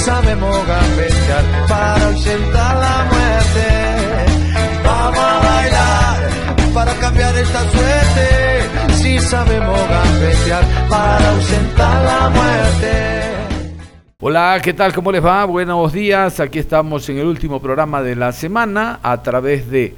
Sabemos gambetear para ausentar la muerte. Vamos a bailar para cambiar esta suerte. Si sabemos gambetear para ausentar la muerte. Hola, ¿qué tal? ¿Cómo les va? Buenos días. Aquí estamos en el último programa de la semana a través de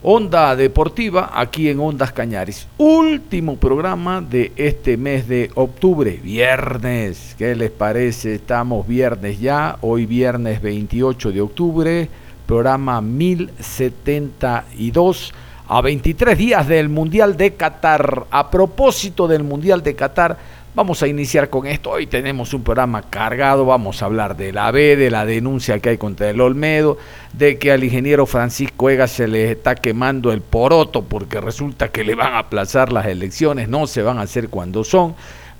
Onda Deportiva aquí en Ondas Cañaris. Último programa de este mes de octubre, viernes. ¿Qué les parece? Estamos viernes ya, hoy viernes 28 de octubre, programa 1072 a 23 días del Mundial de Qatar. A propósito del Mundial de Qatar, Vamos a iniciar con esto. Hoy tenemos un programa cargado. Vamos a hablar de la B, de la denuncia que hay contra el Olmedo, de que al ingeniero Francisco Ega se le está quemando el poroto porque resulta que le van a aplazar las elecciones, no se van a hacer cuando son.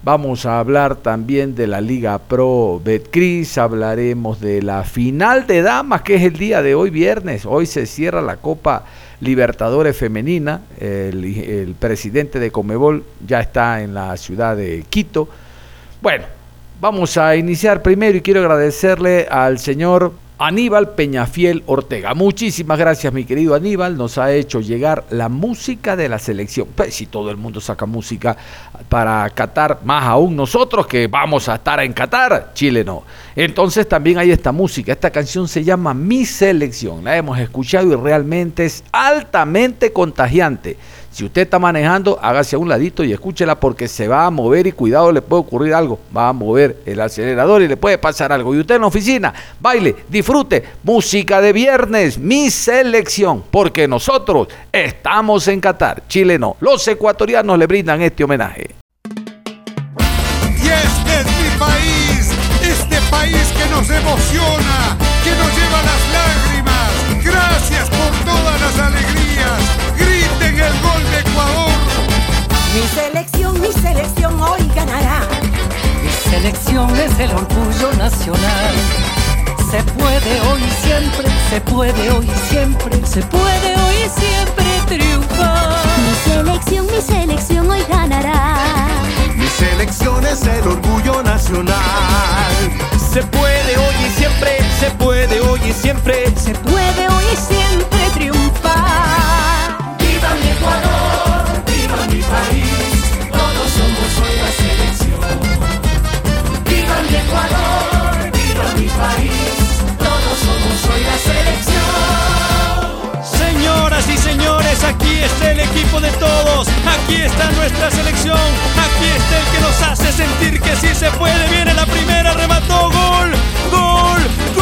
Vamos a hablar también de la Liga Pro Betcris, hablaremos de la final de damas, que es el día de hoy, viernes. Hoy se cierra la Copa Libertadores Femenina. El, presidente de Comebol ya está en la ciudad de Quito. Bueno, vamos a iniciar primero y quiero agradecerle al señor Aníbal Peñafiel Ortega. Muchísimas gracias, mi querido Aníbal. Nos ha hecho llegar la música de la selección. Pues si todo el mundo saca música para Qatar, más aún nosotros que vamos a estar en Qatar, Chile no. Entonces también hay esta música. Esta canción se llama Mi Selección. La hemos escuchado y realmente es altamente contagiante. Si usted está manejando, hágase a un ladito y escúchela porque se va a mover y cuidado, le puede ocurrir algo. Va a mover el acelerador y le puede pasar algo. Y usted en la oficina, baile, disfrute, música de viernes, mi selección, porque nosotros estamos en Qatar, Chile no. Los ecuatorianos le brindan este homenaje. Y este es mi país, este país que nos emociona, que nos lleva las lágrimas. Gracias por todas las alegrías Mi selección, mi selección hoy ganará. Mi selección es el orgullo nacional. Se puede hoy siempre, se puede hoy siempre, se puede hoy siempre triunfar. Mi selección, mi selección hoy ganará. Mi selección es el orgullo nacional. Se puede hoy y siempre, se puede hoy y siempre, se puede hoy y siempre triunfar. Viva mi Ecuador, mi país, todos somos hoy la selección. Viva mi Ecuador, viva mi país, todos somos hoy la selección. Señoras y señores, aquí está el equipo de todos, aquí está nuestra selección, aquí está el que nos hace sentir que sí se puede. Viene la primera, remató, gol, gol, gol.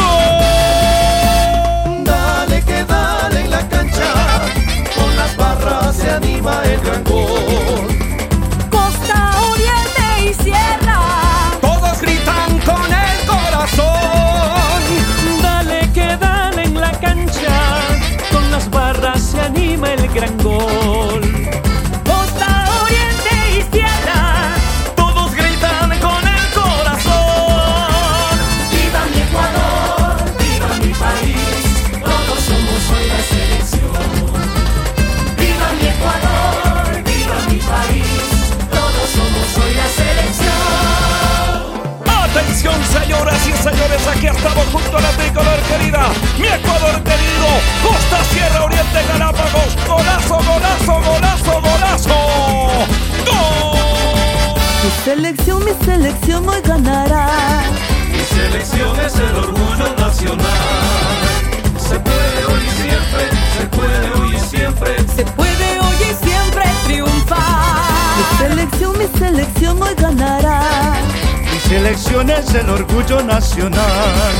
Ganará selección es el orgullo nacional.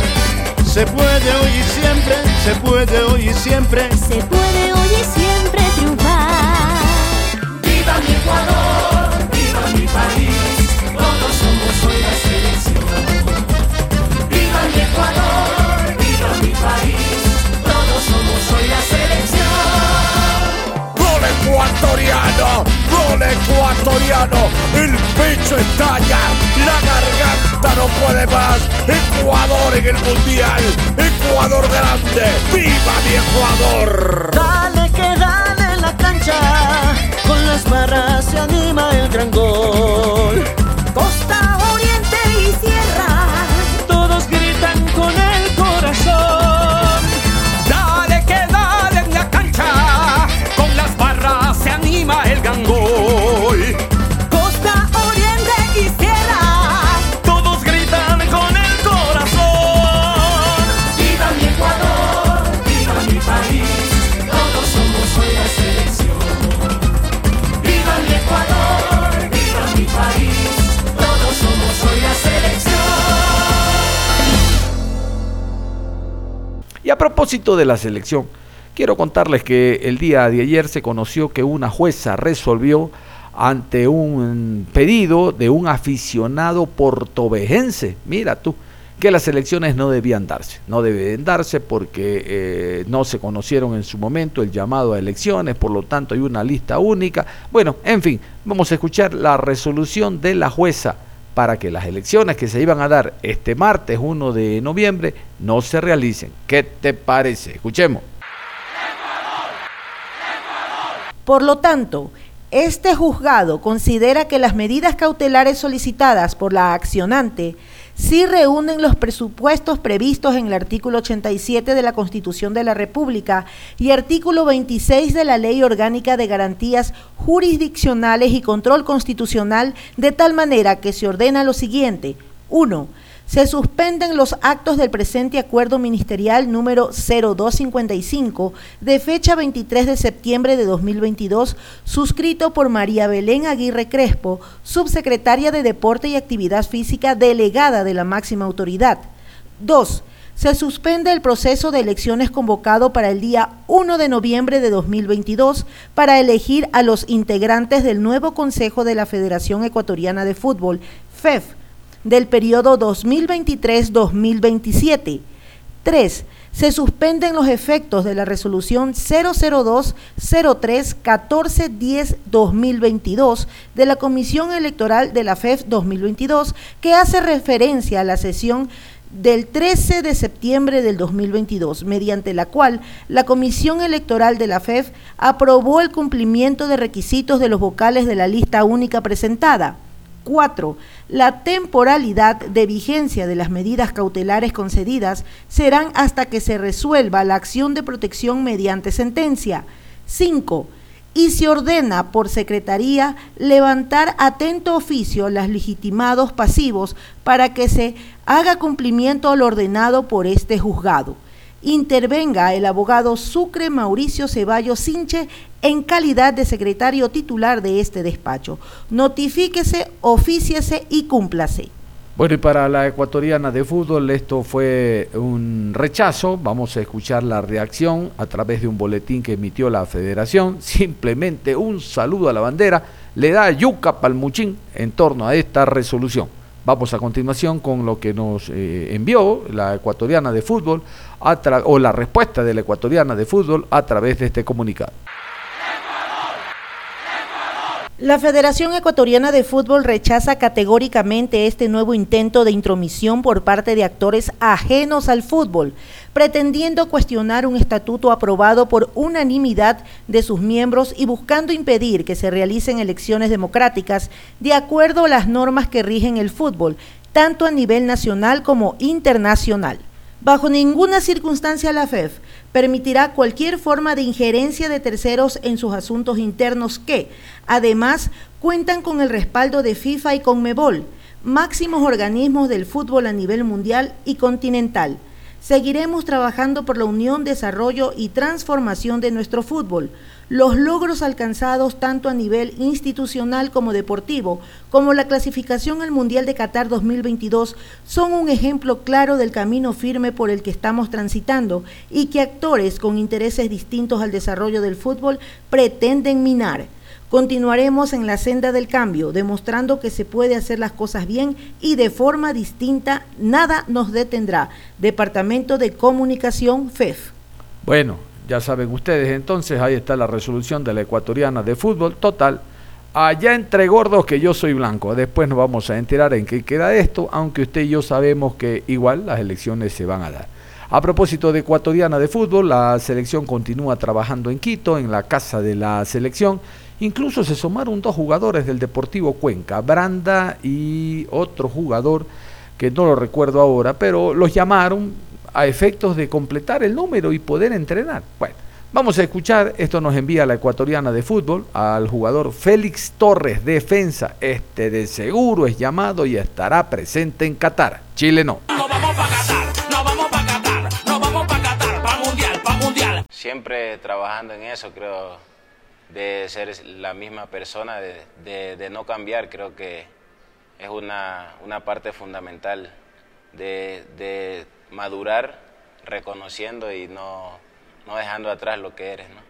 Se puede hoy y siempre, se puede hoy y siempre. Se puede hoy y siempre triunfar. Viva mi Ecuador, viva mi país, todos somos hoy la selección. Viva mi Ecuador, viva mi país, todos somos hoy la selección. Ecuatoriano, gol ecuatoriano, el pecho estalla, la garganta no puede más. Ecuador en el mundial, Ecuador grande, viva mi Ecuador. Dale que dale en la cancha, con las barras se anima el gran gol. De la selección, quiero contarles que el día de ayer se conoció que una jueza resolvió ante un pedido de un aficionado portovejense, mira tú, que las elecciones no debían darse. No deben darse porque eh, no se conocieron en su momento el llamado a elecciones, por lo tanto hay una lista única. Bueno, en fin, vamos a escuchar la resolución de la jueza para que las elecciones que se iban a dar este martes 1 de noviembre no se realicen. ¿Qué te parece? Escuchemos. Por lo tanto, este juzgado considera que las medidas cautelares solicitadas por la accionante sí reúnen los presupuestos previstos en el artículo 87 de la Constitución de la República y artículo 26 de la Ley Orgánica de Garantías Jurisdiccionales y Control Constitucional, de tal manera que se ordena lo siguiente. 1. Se suspenden los actos del presente acuerdo ministerial número 0255 de fecha 23 de septiembre de 2022, suscrito por María Belén Aguirre Crespo, subsecretaria de Deporte y Actividad Física delegada de la máxima autoridad. 2. Se suspende el proceso de elecciones convocado para el día 1 de noviembre de 2022 para elegir a los integrantes del nuevo Consejo de la Federación Ecuatoriana de Fútbol, FEF, del periodo 2023-2027. 3. Se suspenden los efectos de la resolución 002-03-1410-2022 de la Comisión Electoral de la FEF 2022 que hace referencia a la sesión del 13 de septiembre del 2022, mediante la cual la Comisión Electoral de la FEF aprobó el cumplimiento de requisitos de los vocales de la lista única presentada. 4. La temporalidad de vigencia de las medidas cautelares concedidas serán hasta que se resuelva la acción de protección mediante sentencia. 5. Y se ordena por Secretaría levantar atento oficio los legitimados pasivos para que se haga cumplimiento a lo ordenado por este juzgado intervenga el abogado Sucre Mauricio Ceballos Sinche en calidad de secretario titular de este despacho. Notifíquese, ofíciese y cúmplase. Bueno, y para la ecuatoriana de fútbol esto fue un rechazo. Vamos a escuchar la reacción a través de un boletín que emitió la federación. Simplemente un saludo a la bandera. Le da yuca palmuchín en torno a esta resolución. Vamos a continuación con lo que nos eh, envió la ecuatoriana de fútbol o la respuesta de la ecuatoriana de fútbol a través de este comunicado. La Federación Ecuatoriana de Fútbol rechaza categóricamente este nuevo intento de intromisión por parte de actores ajenos al fútbol, pretendiendo cuestionar un estatuto aprobado por unanimidad de sus miembros y buscando impedir que se realicen elecciones democráticas de acuerdo a las normas que rigen el fútbol, tanto a nivel nacional como internacional. Bajo ninguna circunstancia la FEF permitirá cualquier forma de injerencia de terceros en sus asuntos internos que, además, cuentan con el respaldo de FIFA y Conmebol, máximos organismos del fútbol a nivel mundial y continental. Seguiremos trabajando por la unión, desarrollo y transformación de nuestro fútbol. Los logros alcanzados tanto a nivel institucional como deportivo, como la clasificación al Mundial de Qatar 2022, son un ejemplo claro del camino firme por el que estamos transitando y que actores con intereses distintos al desarrollo del fútbol pretenden minar. Continuaremos en la senda del cambio, demostrando que se puede hacer las cosas bien y de forma distinta. Nada nos detendrá. Departamento de Comunicación FEF. Bueno, ya saben ustedes, entonces ahí está la resolución de la ecuatoriana de fútbol. Total, allá entre gordos que yo soy blanco. Después nos vamos a enterar en qué queda esto, aunque usted y yo sabemos que igual las elecciones se van a dar. A propósito de ecuatoriana de fútbol, la selección continúa trabajando en Quito, en la casa de la selección. Incluso se sumaron dos jugadores del Deportivo Cuenca, Branda y otro jugador que no lo recuerdo ahora, pero los llamaron a efectos de completar el número y poder entrenar. Bueno, vamos a escuchar, esto nos envía la ecuatoriana de fútbol al jugador Félix Torres, defensa, este de seguro es llamado y estará presente en Qatar. Chile no. No vamos para Qatar, no vamos para Qatar, no vamos para Qatar, para mundial, para mundial. Siempre trabajando en eso, creo, de ser la misma persona, de, de, de no cambiar, creo que es una, una parte fundamental de, de madurar reconociendo y no, no, dejando atrás lo que eres, ¿no?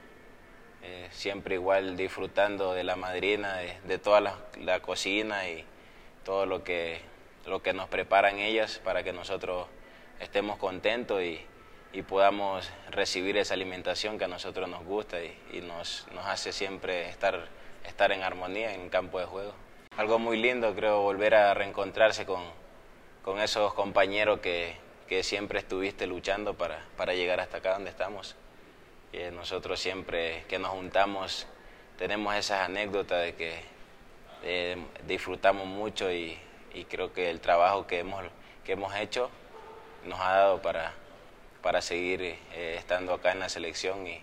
Eh, siempre igual disfrutando de la madrina, de, toda la, la, cocina y todo lo que, lo que nos preparan ellas para que nosotros estemos contentos y, y podamos recibir esa alimentación que a nosotros nos gusta y, y nos, nos, hace siempre estar, estar en armonía en el campo de juego. Algo muy lindo creo volver a reencontrarse con, con esos compañeros que, que siempre estuviste luchando para, para, llegar hasta acá donde estamos. Y nosotros siempre que nos juntamos tenemos esas anécdotas de que eh, disfrutamos mucho y, y, creo que el trabajo que hemos, que hemos hecho nos ha dado para, para seguir eh, estando acá en la selección y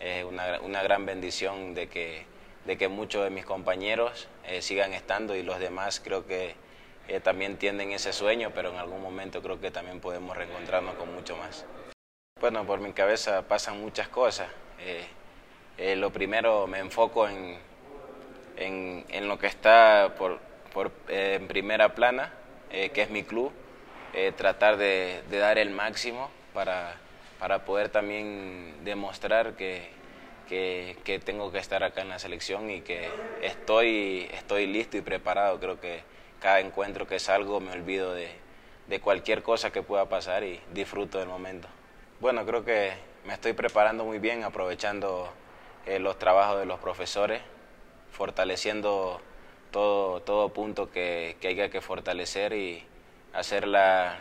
es una, una gran bendición de que, de que muchos de mis compañeros eh, sigan estando y los demás creo que eh, también tienen ese sueño, pero en algún momento creo que también podemos reencontrarnos con mucho más. Bueno, por mi cabeza pasan muchas cosas. Eh, eh, lo primero, me enfoco en, en, en lo que está por, por eh, en primera plana, que es mi club, tratar de, de, dar el máximo para, para poder también demostrar que, que, que, tengo que estar acá en la selección y que estoy, estoy listo y preparado. Creo que cada encuentro que salgo me olvido de, de cualquier cosa que pueda pasar y disfruto del momento. Bueno, creo que me estoy preparando muy bien, aprovechando eh, los trabajos de los profesores, fortaleciendo todo, todo punto que, que haya que fortalecer y hacer la,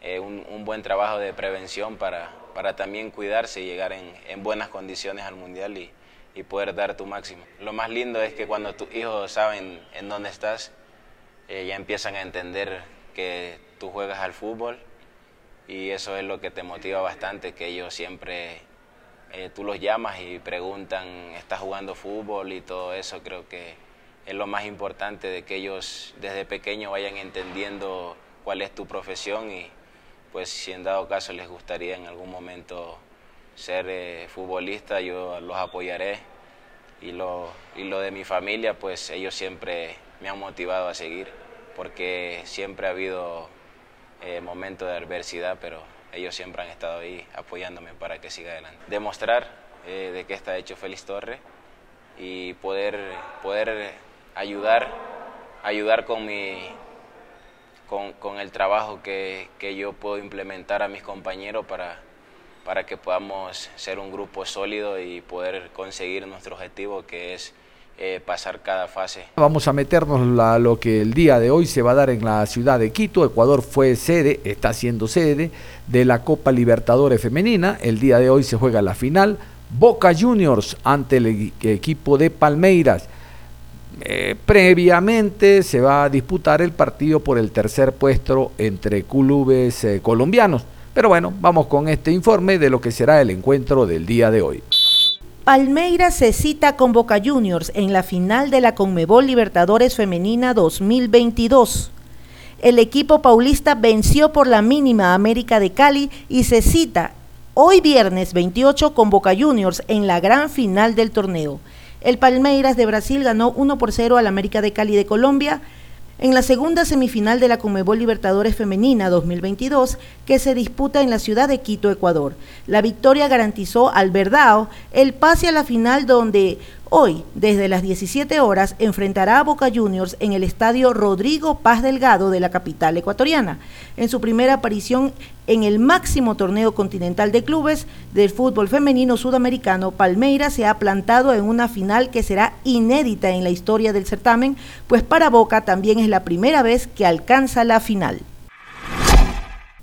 eh, un, un, buen trabajo de prevención para, para también cuidarse y llegar en, en buenas condiciones al Mundial y, y, poder dar tu máximo. Lo más lindo es que cuando tus hijos saben en dónde estás, eh, ya empiezan a entender que tú juegas al fútbol y eso es lo que te motiva bastante, que ellos siempre, eh, tú los llamas y preguntan, ¿estás jugando fútbol? Y todo eso creo que es lo más importante de que ellos desde pequeños vayan entendiendo cuál es tu profesión y pues si en dado caso les gustaría en algún momento ser eh, futbolista, yo los apoyaré y lo, y lo de mi familia, pues ellos siempre me han motivado a seguir, porque siempre ha habido eh, momentos de adversidad, pero ellos siempre han estado ahí apoyándome para que siga adelante. Demostrar eh, de qué está hecho Félix Torres y poder, poder ayudar, ayudar con, mi, con, el trabajo que, que, yo puedo implementar a mis compañeros para, para que podamos ser un grupo sólido y poder conseguir nuestro objetivo que es eh, pasar cada fase. Vamos a meternos a lo que el día de hoy se va a dar en la ciudad de Quito. Ecuador fue sede, está siendo sede de la Copa Libertadores Femenina. El día de hoy se juega la final. Boca Juniors ante el equipo de Palmeiras. Eh, previamente se va a disputar el partido por el tercer puesto entre clubes eh, colombianos. Pero bueno, vamos con este informe de lo que será el encuentro del día de hoy. Palmeiras se cita con Boca Juniors en la final de la Conmebol Libertadores Femenina 2022. el equipo paulista venció por la mínima América de Cali y se cita hoy viernes 28 con Boca Juniors en la gran final del torneo. El Palmeiras de Brasil ganó 1 por 0 al América de Cali de Colombia en la segunda semifinal de la Comebol Libertadores Femenina 2022 que se disputa en la ciudad de Quito, Ecuador. La victoria garantizó al Verdao el pase a la final donde Hoy, desde las 17 horas, enfrentará a Boca Juniors en el estadio Rodrigo Paz Delgado de la capital ecuatoriana. En su primera aparición en el máximo torneo continental de clubes del fútbol femenino sudamericano, Palmeiras se ha plantado en una final que será inédita en la historia del certamen, pues para Boca también es la primera vez que alcanza la final.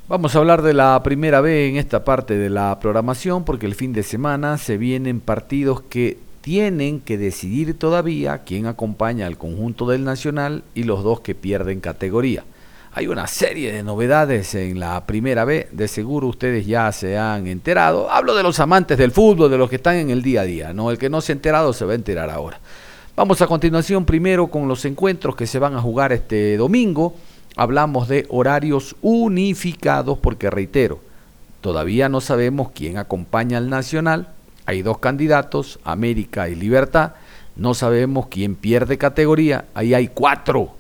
Vamos a hablar de la primera vez en esta parte de la programación porque el fin de semana se vienen partidos que tienen que decidir todavía quién acompaña al conjunto del Nacional y los dos que pierden categoría. Hay una serie de novedades en la primera B, de seguro ustedes ya se han enterado. Hablo de los amantes del fútbol, de los que están en el día a día, no el que no se ha enterado se va a enterar ahora. Vamos a continuación primero con los encuentros que se van a jugar este domingo. Hablamos de horarios unificados porque reitero, todavía no sabemos quién acompaña al Nacional, hay dos candidatos, América y Libertad. No sabemos quién pierde categoría. Ahí hay cuatro.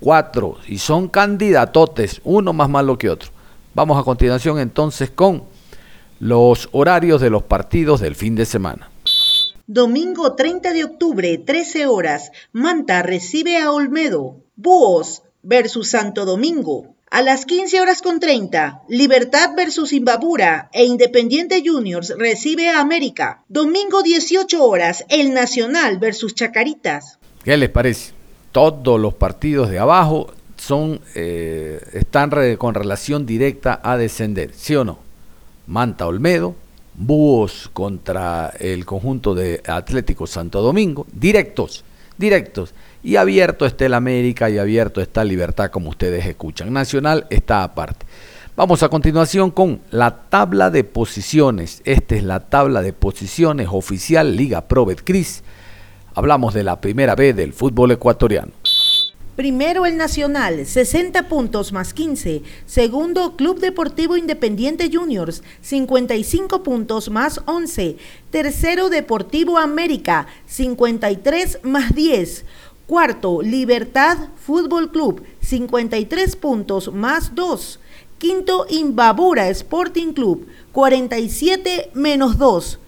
Cuatro. Y son candidatotes, uno más malo que otro. Vamos a continuación entonces con los horarios de los partidos del fin de semana. Domingo 30 de octubre, 13 horas. Manta recibe a Olmedo. Búhos versus Santo Domingo. A las 15 horas con 30, Libertad versus Imbabura e Independiente Juniors recibe a América. Domingo 18 horas, El Nacional versus Chacaritas. ¿Qué les parece? Todos los partidos de abajo son eh, están con relación directa a descender, ¿sí o no? Manta Olmedo, Búhos contra el conjunto de Atlético Santo Domingo, directos, directos. Y abierto está el América y abierto está Libertad, como ustedes escuchan. Nacional está aparte. Vamos a continuación con la tabla de posiciones. Esta es la tabla de posiciones oficial Liga Pro Cris. Hablamos de la primera B del fútbol ecuatoriano. Primero el Nacional, 60 puntos más 15. Segundo Club Deportivo Independiente Juniors, 55 puntos más 11. Tercero Deportivo América, 53 más 10. Cuarto, Libertad Fútbol Club, 53 puntos más 2. Quinto, Imbabura Sporting Club, 47 menos 2.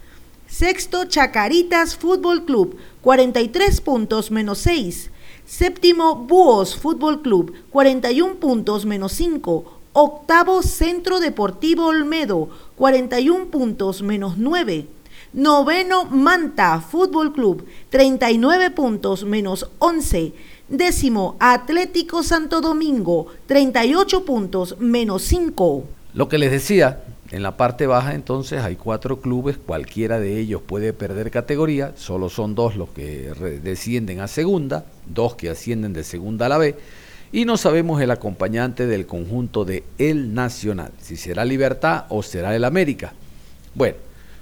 Sexto, Chacaritas Fútbol Club, 43 puntos menos 6. Séptimo, Búhos Fútbol Club, 41 puntos menos 5. Octavo, Centro Deportivo Olmedo, 41 puntos menos 9. Noveno, Manta Fútbol Club, 39 puntos menos 11. Décimo, Atlético Santo Domingo, 38 puntos menos 5. Lo que les decía, en la parte baja entonces hay cuatro clubes, cualquiera de ellos puede perder categoría, solo son dos los que descienden a segunda, dos que ascienden de segunda a la B, y no sabemos el acompañante del conjunto de El Nacional, si será Libertad o será el América. Bueno,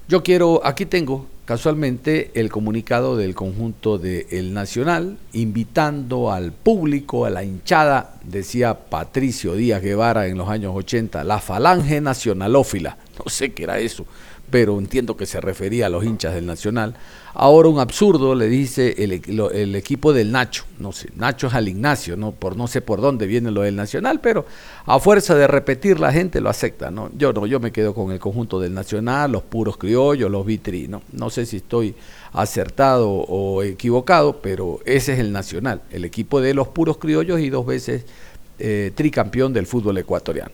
yo quiero, aquí tengo casualmente el comunicado del conjunto de El Nacional, invitando al público, a la hinchada, decía Patricio Díaz Guevara en los años 80, la falange nacionalófila, no sé qué era eso, pero entiendo que se refería a los hinchas del Nacional. Ahora un absurdo le dice el, equipo del Nacho, no sé, Nacho es al Ignacio, no, por no sé por dónde viene lo del Nacional, pero a fuerza de repetir la gente lo acepta, ¿no? Yo no, yo me quedo con el conjunto del Nacional, los puros criollos, los vitri, ¿no? No sé si estoy acertado o equivocado, pero ese es el Nacional, el equipo de los puros criollos y dos veces eh, tricampeón del fútbol ecuatoriano.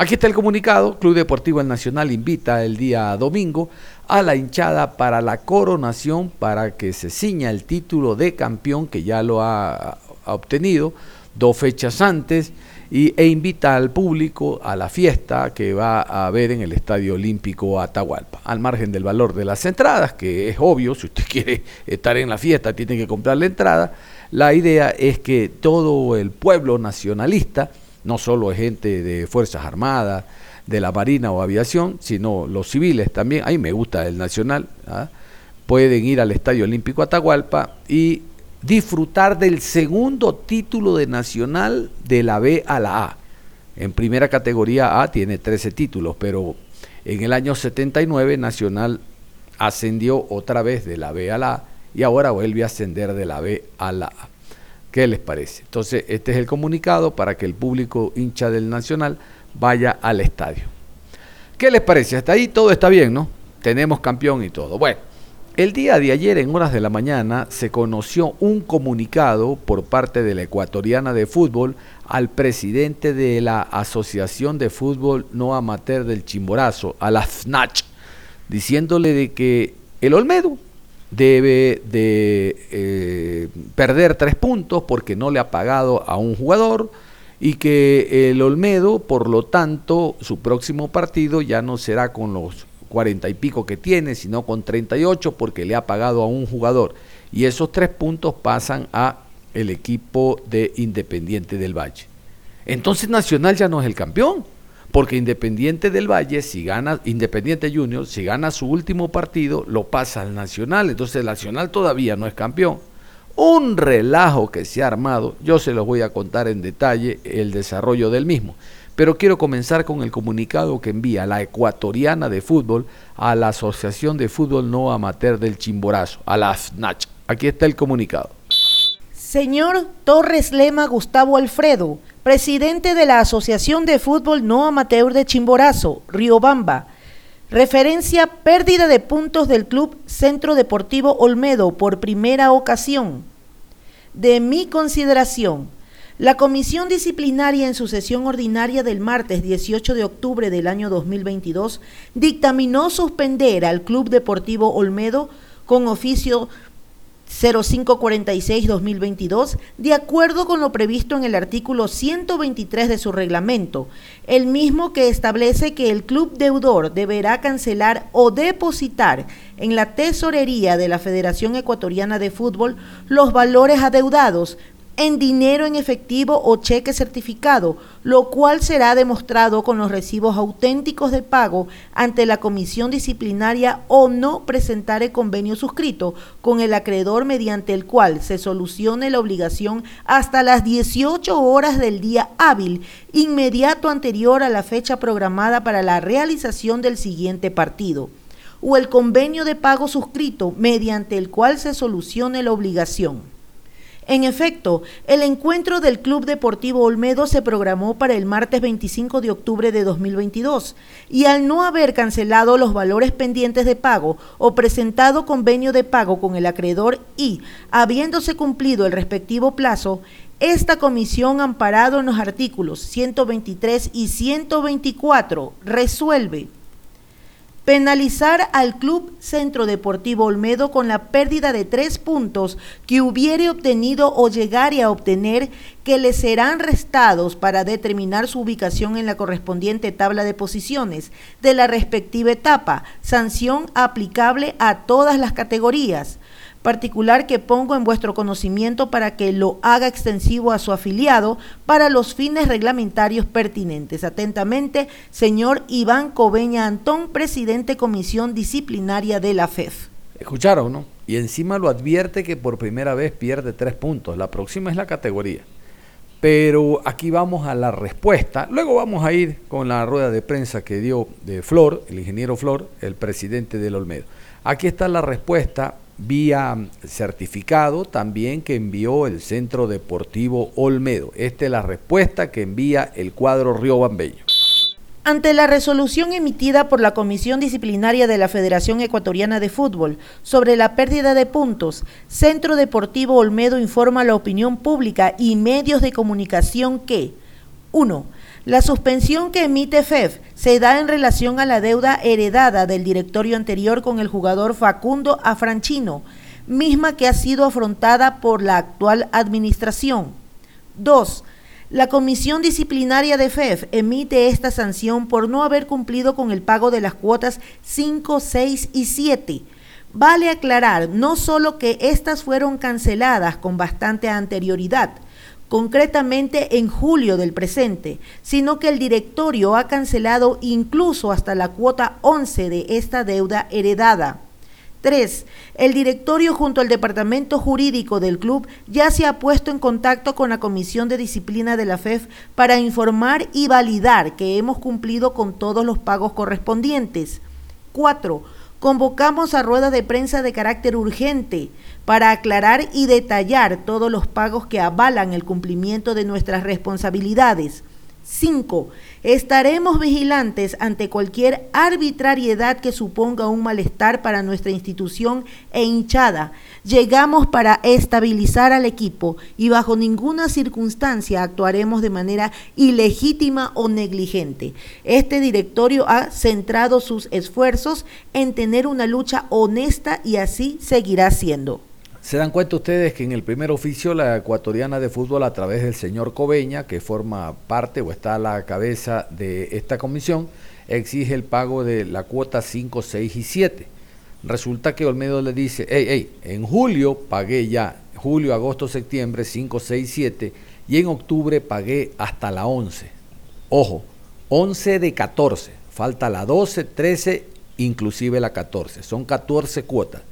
Aquí está el comunicado. Club Deportivo El Nacional invita el día domingo a la hinchada para la coronación para que se ciña el título de campeón que ya lo ha, obtenido dos fechas antes y, e invita al público a la fiesta que va a haber en el Estadio Olímpico Atahualpa. Al margen del valor de las entradas, que es obvio, si usted quiere estar en la fiesta tiene que comprar la entrada, la idea es que todo el pueblo nacionalista no solo gente de Fuerzas Armadas, de la Marina o Aviación, sino los civiles también, ahí me gusta el Nacional, ¿ah? pueden ir al Estadio Olímpico Atahualpa y disfrutar del segundo título de Nacional de la B a la A. En primera categoría A tiene 13 títulos, pero en el año 79 Nacional ascendió otra vez de la B a la A y ahora vuelve a ascender de la B a la A. ¿Qué les parece? Entonces, este es el comunicado para que el público hincha del Nacional vaya al estadio. ¿Qué les parece? Hasta ahí todo está bien, ¿no? Tenemos campeón y todo. Bueno, el día de ayer en horas de la mañana se conoció un comunicado por parte de la ecuatoriana de fútbol al presidente de la Asociación de Fútbol No Amateur del Chimborazo, a la FNACH, diciéndole de que el Olmedo debe de eh, perder tres puntos porque no le ha pagado a un jugador y que el Olmedo, por lo tanto, su próximo partido ya no será con los cuarenta y pico que tiene, sino con 38 porque le ha pagado a un jugador. Y esos tres puntos pasan a el equipo de Independiente del Valle. Entonces Nacional ya no es el campeón, porque Independiente del Valle, si gana, Independiente Junior, si gana su último partido, lo pasa al Nacional. Entonces el Nacional todavía no es campeón. Un relajo que se ha armado, yo se los voy a contar en detalle el desarrollo del mismo. Pero quiero comenzar con el comunicado que envía la ecuatoriana de fútbol a la Asociación de Fútbol No Amateur del Chimborazo, a la FNACH. Aquí está el comunicado. Señor Torres Lema Gustavo Alfredo, presidente de la Asociación de Fútbol No Amateur de Chimborazo, Riobamba. Referencia pérdida de puntos del Club Centro Deportivo Olmedo por primera ocasión. De mi consideración, la Comisión Disciplinaria en su sesión ordinaria del martes 18 de octubre del año 2022 dictaminó suspender al Club Deportivo Olmedo con oficio 0546-2022, de acuerdo con lo previsto en el artículo 123 de su reglamento, el mismo que establece que el club deudor deberá cancelar o depositar en la tesorería de la Federación Ecuatoriana de Fútbol los valores adeudados en dinero en efectivo o cheque certificado, lo cual será demostrado con los recibos auténticos de pago ante la comisión disciplinaria o no presentar el convenio suscrito con el acreedor mediante el cual se solucione la obligación hasta las 18 horas del día hábil inmediato anterior a la fecha programada para la realización del siguiente partido o el convenio de pago suscrito mediante el cual se solucione la obligación. En efecto, el encuentro del Club Deportivo Olmedo se programó para el martes 25 de octubre de 2022 y al no haber cancelado los valores pendientes de pago o presentado convenio de pago con el acreedor y habiéndose cumplido el respectivo plazo, esta comisión, amparado en los artículos 123 y 124, resuelve penalizar al Club Centro Deportivo Olmedo con la pérdida de tres puntos que hubiere obtenido o llegare a obtener que le serán restados para determinar su ubicación en la correspondiente tabla de posiciones de la respectiva etapa, sanción aplicable a todas las categorías particular que pongo en vuestro conocimiento para que lo haga extensivo a su afiliado para los fines reglamentarios pertinentes. Atentamente, señor Iván Coveña Antón, presidente Comisión Disciplinaria de la FEF. Escucharon, ¿no? Y encima lo advierte que por primera vez pierde tres puntos. La próxima es la categoría. Pero aquí vamos a la respuesta. Luego vamos a ir con la rueda de prensa que dio de Flor, el ingeniero Flor, el presidente del Olmedo. Aquí está la respuesta vía certificado también que envió el Centro Deportivo Olmedo. Esta es la respuesta que envía el cuadro Río Bambeño. Ante la resolución emitida por la Comisión Disciplinaria de la Federación Ecuatoriana de Fútbol sobre la pérdida de puntos, Centro Deportivo Olmedo informa a la opinión pública y medios de comunicación que 1 la suspensión que emite FEF se da en relación a la deuda heredada del directorio anterior con el jugador Facundo Afranchino, misma que ha sido afrontada por la actual administración. 2. La Comisión Disciplinaria de FEF emite esta sanción por no haber cumplido con el pago de las cuotas 5, 6 y 7. Vale aclarar no solo que estas fueron canceladas con bastante anterioridad, concretamente en julio del presente, sino que el directorio ha cancelado incluso hasta la cuota 11 de esta deuda heredada. 3. El directorio junto al departamento jurídico del club ya se ha puesto en contacto con la Comisión de Disciplina de la FEF para informar y validar que hemos cumplido con todos los pagos correspondientes. 4. Convocamos a rueda de prensa de carácter urgente para aclarar y detallar todos los pagos que avalan el cumplimiento de nuestras responsabilidades. 5. Estaremos vigilantes ante cualquier arbitrariedad que suponga un malestar para nuestra institución e hinchada. Llegamos para estabilizar al equipo y bajo ninguna circunstancia actuaremos de manera ilegítima o negligente. Este directorio ha centrado sus esfuerzos en tener una lucha honesta y así seguirá siendo. Se dan cuenta ustedes que en el primer oficio la ecuatoriana de fútbol a través del señor Coveña, que forma parte o está a la cabeza de esta comisión, exige el pago de la cuota 5, 6 y 7. Resulta que Olmedo le dice, hey, hey, en julio pagué ya, julio, agosto, septiembre, 5, 6, 7, y en octubre pagué hasta la 11. Ojo, 11 de 14, falta la 12, 13, inclusive la 14, son 14 cuotas.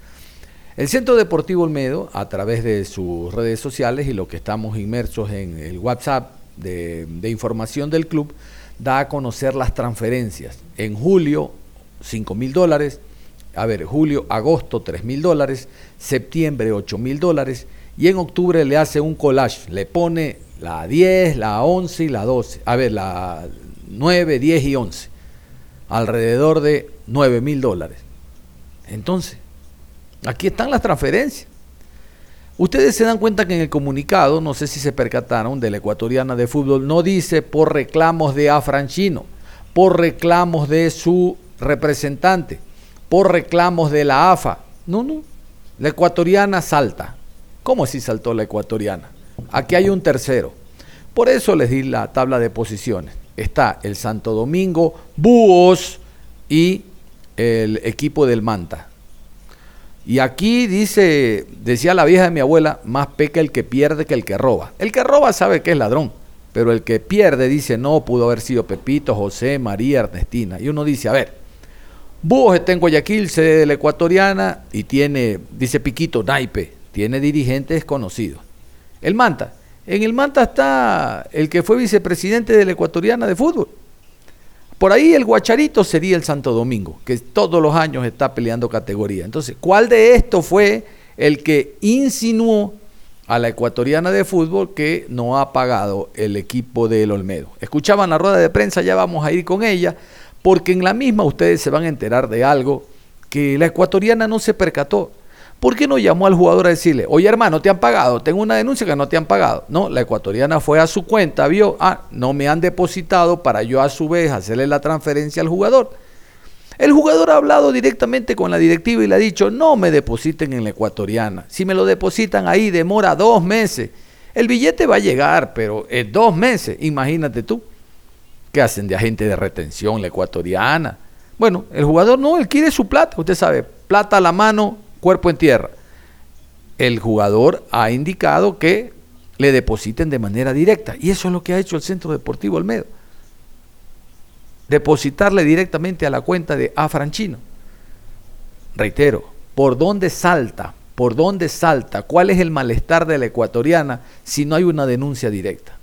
El Centro Deportivo Olmedo, a través de sus redes sociales y lo que estamos inmersos en el WhatsApp de, información del club, da a conocer las transferencias. En julio, 5 mil dólares. A ver, julio, agosto, 3 mil dólares. Septiembre, 8 mil dólares. Y en octubre le hace un collage. Le pone la 10, la 11 y la 12. A ver, la 9, 10 y 11. Alrededor de 9 mil dólares. Entonces, Aquí están las transferencias. Ustedes se dan cuenta que en el comunicado, no sé si se percataron, de la ecuatoriana de fútbol, no dice por reclamos de Afranchino, por reclamos de su representante, por reclamos de la AFA. No, no. La ecuatoriana salta. ¿Cómo así saltó la ecuatoriana? Aquí hay un tercero. Por eso les di la tabla de posiciones. Está el Santo Domingo, Búhos y el equipo del Manta. Y aquí dice, decía la vieja de mi abuela, más peca el que pierde que el que roba. El que roba sabe que es ladrón, pero el que pierde dice, no, pudo haber sido Pepito, José, María, Ernestina. Y uno dice, a ver, Búhos está en Guayaquil, sede de la ecuatoriana, y tiene, dice Piquito, naipe, tiene dirigentes conocidos. El Manta, en el Manta está el que fue vicepresidente de la ecuatoriana de fútbol. Por ahí el Guacharito sería el Santo Domingo, que todos los años está peleando categoría. Entonces, ¿cuál de estos fue el que insinuó a la ecuatoriana de fútbol que no ha pagado el equipo del Olmedo? Escuchaban la rueda de prensa, ya vamos a ir con ella, porque en la misma ustedes se van a enterar de algo que la ecuatoriana no se percató. ¿Por qué no llamó al jugador a decirle, oye hermano, te han pagado, tengo una denuncia que no te han pagado? No, la ecuatoriana fue a su cuenta, vio, ah, no me han depositado para yo a su vez hacerle la transferencia al jugador. El jugador ha hablado directamente con la directiva y le ha dicho, no me depositen en la ecuatoriana. Si me lo depositan ahí, demora dos meses. El billete va a llegar, pero en dos meses, imagínate tú. ¿Qué hacen de agente de retención la ecuatoriana? Bueno, el jugador no, él quiere su plata, usted sabe, plata a la mano, cuerpo en tierra. El jugador ha indicado que le depositen de manera directa. Y eso es lo que ha hecho el Centro Deportivo Almedo. Depositarle directamente a la cuenta de Afranchino. Reitero, ¿por dónde salta? ¿Por dónde salta? ¿Cuál es el malestar de la ecuatoriana si no hay una denuncia directa?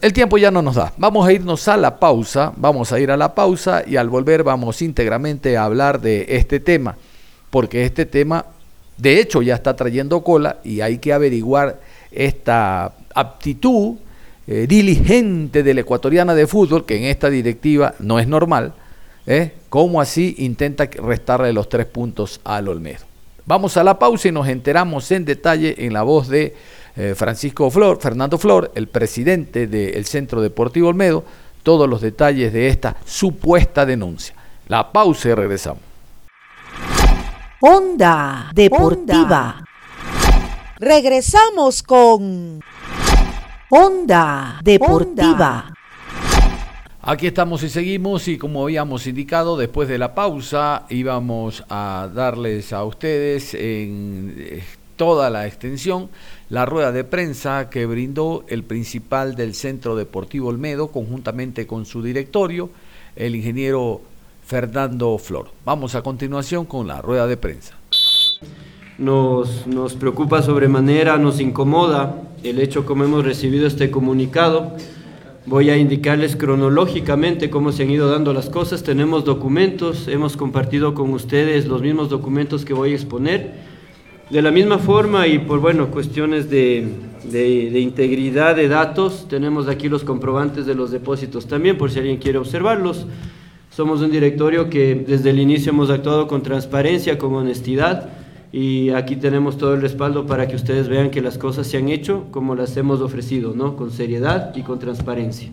El tiempo ya no nos da. Vamos a irnos a la pausa, vamos a ir a la pausa y al volver vamos íntegramente a hablar de este tema porque este tema de hecho ya está trayendo cola y hay que averiguar esta aptitud eh, diligente de la ecuatoriana de fútbol, que en esta directiva no es normal, ¿eh? cómo así intenta restarle los tres puntos al Olmedo. Vamos a la pausa y nos enteramos en detalle en la voz de eh, Francisco Flor, Fernando Flor, el presidente del Centro Deportivo Olmedo, todos los detalles de esta supuesta denuncia. La pausa y regresamos. Onda Deportiva. Regresamos con Onda Deportiva. Aquí estamos y seguimos y como habíamos indicado, después de la pausa íbamos a darles a ustedes en eh, toda la extensión la rueda de prensa que brindó el principal del Centro Deportivo Olmedo conjuntamente con su directorio, el ingeniero Fernando Flor. Vamos a continuación con la rueda de prensa. Nos, nos preocupa sobremanera, nos incomoda el hecho como hemos recibido este comunicado. Voy a indicarles cronológicamente cómo se han ido dando las cosas. Tenemos documentos, hemos compartido con ustedes los mismos documentos que voy a exponer. De la misma forma y por bueno, cuestiones de, de, de, integridad de datos, tenemos aquí los comprobantes de los depósitos también, por si alguien quiere observarlos. Somos un directorio que desde el inicio hemos actuado con transparencia, con honestidad y aquí tenemos todo el respaldo para que ustedes vean que las cosas se han hecho como las hemos ofrecido, ¿no? con seriedad y con transparencia.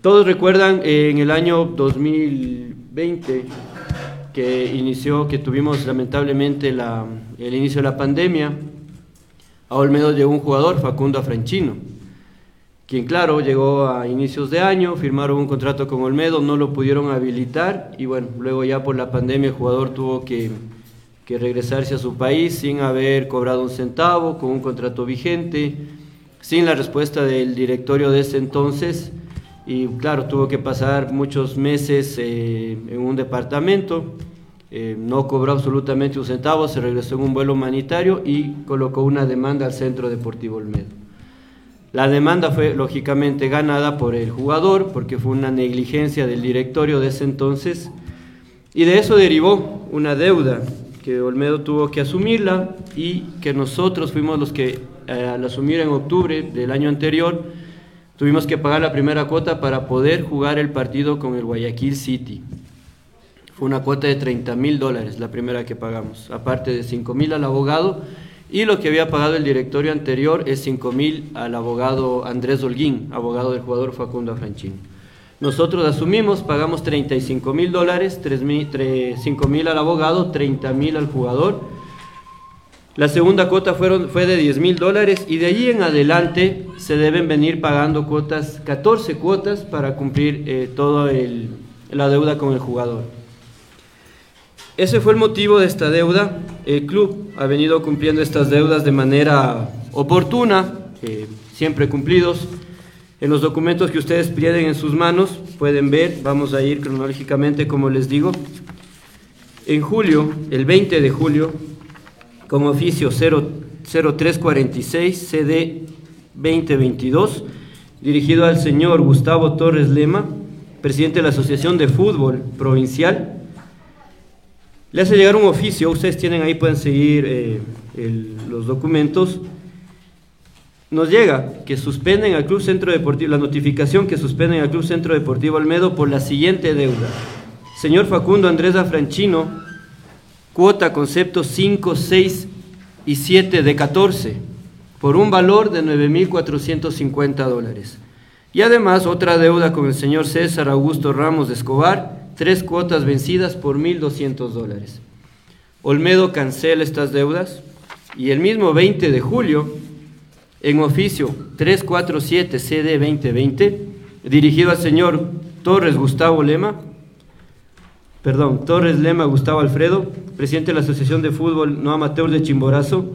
Todos recuerdan eh, en el año 2020 que inició, que tuvimos lamentablemente la, el inicio de la pandemia, a Olmedo llegó un jugador, Facundo Afranchino, quien claro, llegó a inicios de año, firmaron un contrato con Olmedo, no lo pudieron habilitar y bueno, luego ya por la pandemia el jugador tuvo que, que regresarse a su país sin haber cobrado un centavo, con un contrato vigente, sin la respuesta del directorio de ese entonces y claro, tuvo que pasar muchos meses eh, en un departamento, eh, no cobró absolutamente un centavo, se regresó en un vuelo humanitario y colocó una demanda al Centro Deportivo Olmedo. La demanda fue lógicamente ganada por el jugador porque fue una negligencia del directorio de ese entonces y de eso derivó una deuda que Olmedo tuvo que asumirla y que nosotros fuimos los que eh, al asumir en octubre del año anterior Tuvimos que pagar la primera cuota para poder jugar el partido con el Guayaquil City. Fue una cuota de 30 mil dólares la primera que pagamos, aparte de 5 mil al abogado y lo que había pagado el directorio anterior es 5 mil al abogado Andrés Holguín, abogado del jugador Facundo Afranchino. Nosotros asumimos, pagamos 35 mil dólares, 5 mil al abogado, 30 mil al jugador la segunda cuota fueron, fue de 10 mil dólares y de allí en adelante se deben venir pagando cuotas, 14 cuotas para cumplir eh, toda la deuda con el jugador. Ese fue el motivo de esta deuda. El club ha venido cumpliendo estas deudas de manera oportuna, eh, siempre cumplidos. En los documentos que ustedes tienen en sus manos pueden ver, vamos a ir cronológicamente como les digo. En julio, el 20 de julio, como oficio 0346 CD 2022, dirigido al señor Gustavo Torres Lema, presidente de la Asociación de Fútbol Provincial. Le hace llegar un oficio, ustedes tienen ahí, pueden seguir eh, los documentos. Nos llega que suspenden al Club Centro Deportivo, la notificación que suspenden al Club Centro Deportivo Almedo por la siguiente deuda. Señor Facundo Andrés Afranchino, cuota concepto 5, 6 y 7 de 14, por un valor de 9.450 dólares. Y además otra deuda con el señor César Augusto Ramos Escobar, tres cuotas vencidas por 1.200 dólares. Olmedo cancela estas deudas y el mismo 20 de julio, en oficio 347 CD 2020, dirigido al señor Torres Gustavo Lema, perdón, Torres Lema Gustavo Alfredo, presidente de la Asociación de Fútbol No Amateur de Chimborazo,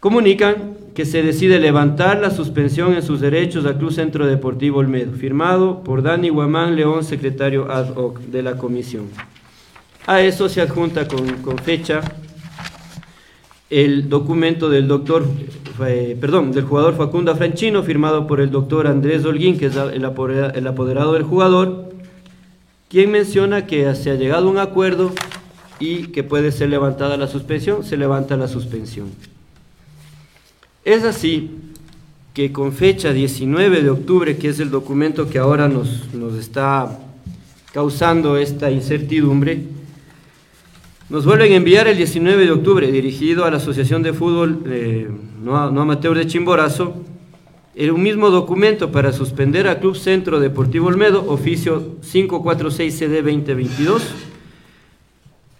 comunican que se decide levantar la suspensión en sus derechos al Club Centro Deportivo Olmedo, firmado por Dani Guamán León, secretario ad hoc de la comisión. A eso se adjunta con, fecha el documento del doctor, eh, perdón, del jugador Facundo Franchino, firmado por el doctor Andrés Holguín, que es el apoderado del jugador, quien menciona que se ha llegado a un acuerdo y que puede ser levantada la suspensión, se levanta la suspensión. Es así que con fecha 19 de octubre, que es el documento que ahora nos, está causando esta incertidumbre, nos vuelven a enviar el 19 de octubre, dirigido a la Asociación de Fútbol eh, no, no Amateur de Chimborazo, el mismo documento para suspender al Club Centro Deportivo Olmedo, oficio 546 CD 2022,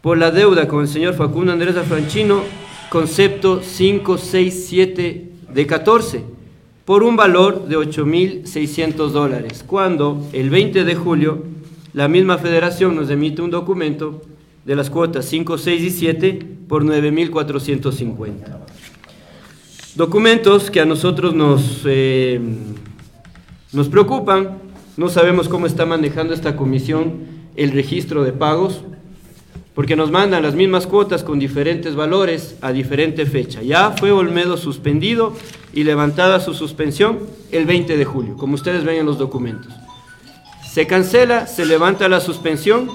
por la deuda con el señor Facundo Andrés Afranchino, concepto 567 de 14, por un valor de 8.600 dólares, cuando el 20 de julio la misma federación nos emite un documento de las cuotas 5, 6 y 7 por 9.450. Documentos que a nosotros nos, eh, nos preocupan No sabemos cómo está manejando esta comisión el registro de pagos, porque nos mandan las mismas cuotas con diferentes valores a diferente fecha. Ya fue Olmedo suspendido y levantada su suspensión el 20 de julio, como ustedes ven en los documentos. Se cancela, se levanta la suspensión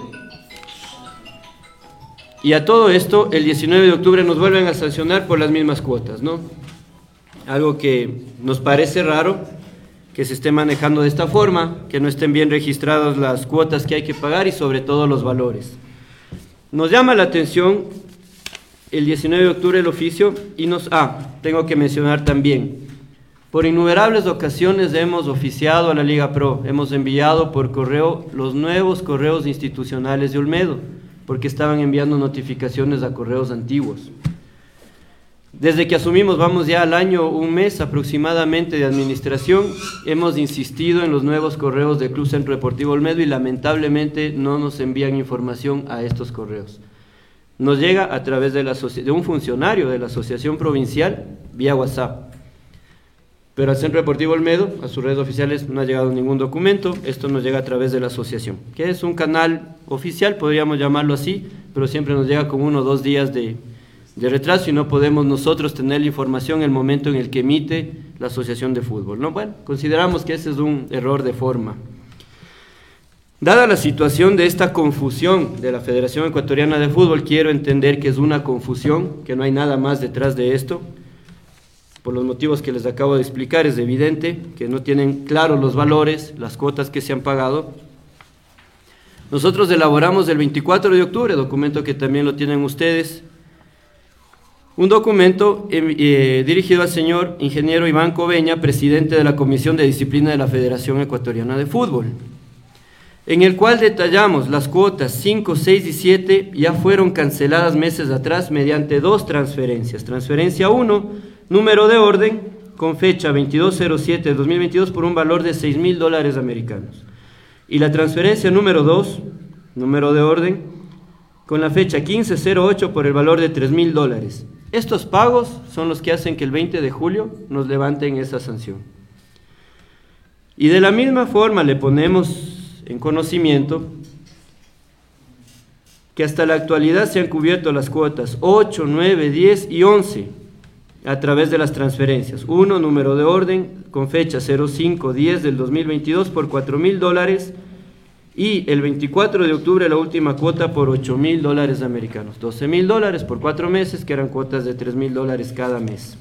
y a todo esto el 19 de octubre nos vuelven a sancionar por las mismas cuotas, ¿no? Algo que nos parece raro que se esté manejando de esta forma, que no estén bien registradas las cuotas que hay que pagar y sobre todo los valores. Nos llama la atención el 19 de octubre el oficio y nos... Ah, tengo que mencionar también, por innumerables ocasiones hemos oficiado a la Liga Pro, hemos enviado por correo los nuevos correos institucionales de Olmedo, porque estaban enviando notificaciones a correos antiguos. Desde que asumimos, vamos ya al año, un mes aproximadamente de administración, hemos insistido en los nuevos correos del Club Centro Deportivo Olmedo y lamentablemente no nos envían información a estos correos. Nos llega a través de, la, de un funcionario de la Asociación Provincial vía WhatsApp. Pero al Centro Deportivo Olmedo, a sus redes oficiales, no ha llegado ningún documento. Esto nos llega a través de la asociación, que es un canal oficial, podríamos llamarlo así, pero siempre nos llega con uno o dos días de, de retraso y no podemos nosotros tener la información en el momento en el que emite la Asociación de Fútbol. ¿no? Bueno, consideramos que ese es un error de forma. Dada la situación de esta confusión de la Federación Ecuatoriana de Fútbol, quiero entender que es una confusión, que no hay nada más detrás de esto. Por los motivos que les acabo de explicar, es evidente que no tienen claros los valores, las cuotas que se han pagado. Nosotros elaboramos el 24 de octubre, documento que también lo tienen ustedes, un documento eh, eh, dirigido al señor ingeniero Iván Coveña, presidente de la Comisión de Disciplina de la Federación Ecuatoriana de Fútbol, en el cual detallamos las cuotas 5, 6 y 7 ya fueron canceladas meses atrás mediante dos transferencias. Transferencia 1, número de orden, con fecha 2207 de 2022 por un valor de 6 mil dólares americanos. Y la transferencia número 2, número de orden, con la fecha 1508 por el valor de 3 mil dólares. Estos pagos son los que hacen que el 20 de julio nos levanten esa sanción. Y de la misma forma le ponemos en conocimiento que hasta la actualidad se han cubierto las cuotas 8, 9, 10 y 11 a través de las transferencias. Uno, número de orden con fecha 0510 del 2022 por 4 mil dólares y el 24 de octubre la última cuota por 8 mil dólares americanos. 12 mil dólares por cuatro meses, que eran cuotas de 3 mil dólares cada mes.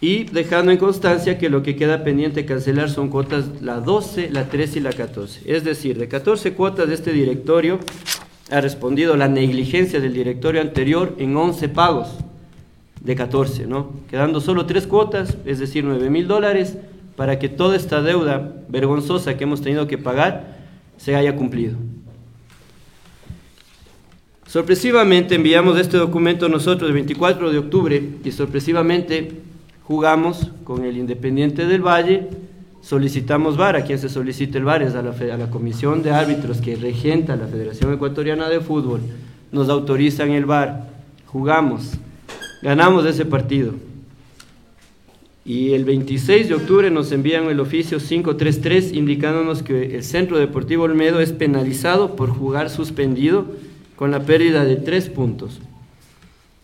Y dejando en constancia que lo que queda pendiente cancelar son cuotas la 12, la 13 y la 14. Es decir, de 14 cuotas de este directorio ha respondido la negligencia del directorio anterior en 11 pagos de 14, ¿no? Quedando solo tres cuotas, es decir, 9 mil dólares para que toda esta deuda vergonzosa que hemos tenido que pagar se haya cumplido. Sorpresivamente enviamos este documento nosotros el 24 de octubre y sorpresivamente jugamos con el Independiente del Valle, solicitamos VAR, a quien se solicita el VAR es a la, a la Comisión de Árbitros que regenta la Federación Ecuatoriana de Fútbol, nos autorizan el VAR, jugamos, ganamos ese partido. Y el 26 de octubre nos envían el oficio 533 indicándonos que el Centro Deportivo Olmedo es penalizado por jugar suspendido con la pérdida de tres puntos.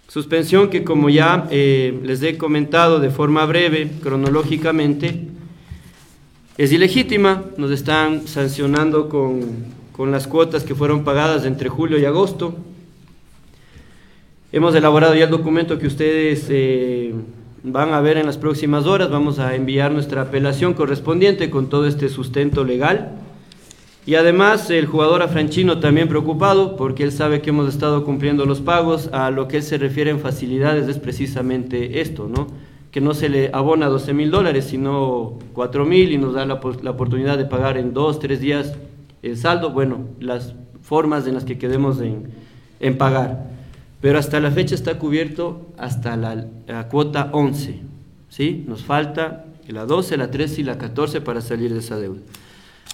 Suspensión que como ya eh, les he comentado de forma breve, cronológicamente, es ilegítima, nos están sancionando con, con las cuotas que fueron pagadas entre julio y agosto. Hemos elaborado ya el documento que ustedes... Eh, van a ver en las próximas horas, vamos a enviar nuestra apelación correspondiente con todo este sustento legal. Y además el jugador afranchino también preocupado porque él sabe que hemos estado cumpliendo los pagos, a lo que él se refiere en facilidades es precisamente esto, ¿no? que no se le abona 12 mil dólares, sino 4 mil y nos da la, oportunidad de pagar en dos, tres días el saldo, bueno, las formas en las que quedemos en, en pagar pero hasta la fecha está cubierto hasta la, cuota 11. ¿sí? Nos falta la 12, la 13 y la 14 para salir de esa deuda.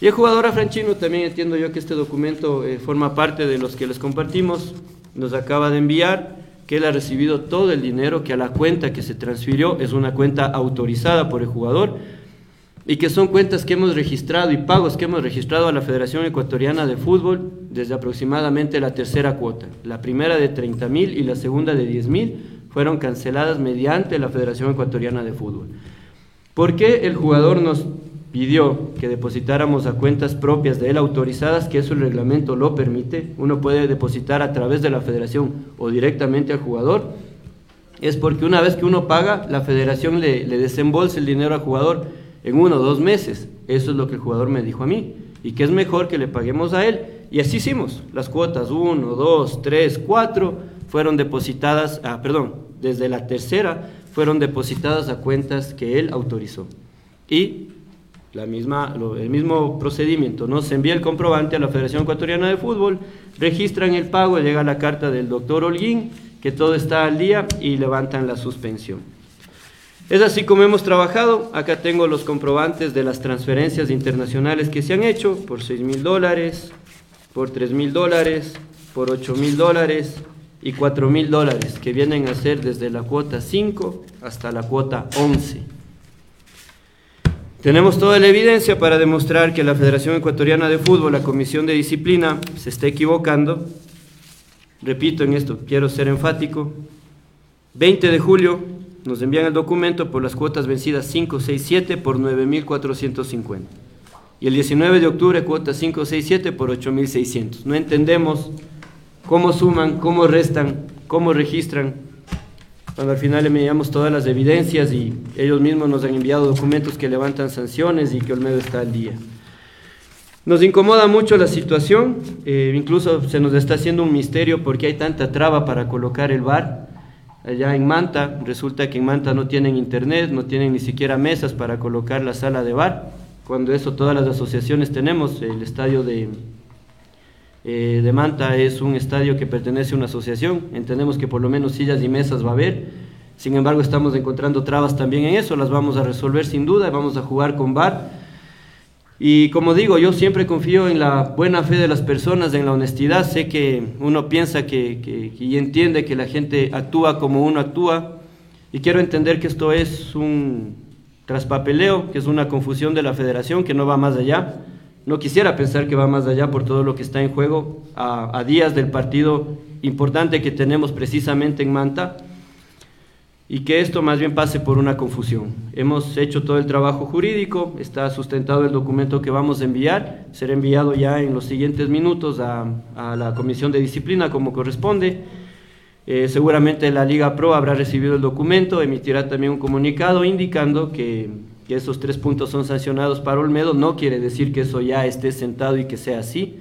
Y el jugador afranchino, también entiendo yo que este documento eh, forma parte de los que les compartimos, nos acaba de enviar que él ha recibido todo el dinero, que a la cuenta que se transfirió es una cuenta autorizada por el jugador, y que son cuentas que hemos registrado y pagos que hemos registrado a la Federación Ecuatoriana de Fútbol desde aproximadamente la tercera cuota. La primera de 30 mil y la segunda de 10 mil fueron canceladas mediante la Federación Ecuatoriana de Fútbol. ¿Por qué el jugador nos pidió que depositáramos a cuentas propias de él autorizadas, que eso el reglamento lo permite? Uno puede depositar a través de la federación o directamente al jugador. Es porque una vez que uno paga, la federación le, le desembolsa el dinero al jugador en uno o dos meses. Eso es lo que el jugador me dijo a mí. Y que es mejor que le paguemos a él. Y así hicimos. Las cuotas 1, 2, 3, 4 fueron depositadas, ah, perdón, desde la tercera fueron depositadas a cuentas que él autorizó. Y la misma, el mismo procedimiento, ¿no? Se envía el comprobante a la Federación Ecuatoriana de Fútbol, registran el pago, llega la carta del doctor Holguín, que todo está al día y levantan la suspensión. Es así como hemos trabajado. Acá tengo los comprobantes de las transferencias internacionales que se han hecho por 6 mil dólares, por 3 mil dólares, por 8 mil dólares y 4 mil dólares, que vienen a ser desde la cuota 5 hasta la cuota 11. Tenemos toda la evidencia para demostrar que la Federación Ecuatoriana de Fútbol, la Comisión de Disciplina, se está equivocando. Repito en esto, quiero ser enfático. 20 de julio nos envían el documento por las cuotas vencidas 5, 6, 7 por 9.450. Y el 19 de octubre cuota 5, 6, 7 por 8.600. No entendemos cómo suman, cómo restan, cómo registran, cuando al final enviamos todas las evidencias y ellos mismos nos han enviado documentos que levantan sanciones y que Olmedo está al día. Nos incomoda mucho la situación, eh, incluso se nos está haciendo un misterio porque hay tanta traba para colocar el bar allá en Manta. Resulta que en Manta no tienen internet, no tienen ni siquiera mesas para colocar la sala de bar, cuando eso todas las asociaciones tenemos. El estadio de, eh, de Manta es un estadio que pertenece a una asociación, entendemos que por lo menos sillas y mesas va a haber. Sin embargo, estamos encontrando trabas también en eso, las vamos a resolver sin duda, vamos a jugar con bar y como digo, yo siempre confío en la buena fe de las personas, en la honestidad. Sé que uno piensa que, y entiende que la gente actúa como uno actúa. Y quiero entender que esto es un traspapeleo, que es una confusión de la federación, que no va más allá. No quisiera pensar que va más allá por todo lo que está en juego a días del partido importante que tenemos precisamente en Manta y que esto más bien pase por una confusión. Hemos hecho todo el trabajo jurídico, está sustentado el documento que vamos a enviar, será enviado ya en los siguientes minutos a, la Comisión de Disciplina como corresponde. Eh, seguramente la Liga Pro habrá recibido el documento, emitirá también un comunicado indicando que, esos tres puntos son sancionados para Olmedo. No quiere decir que eso ya esté sentado y que sea así.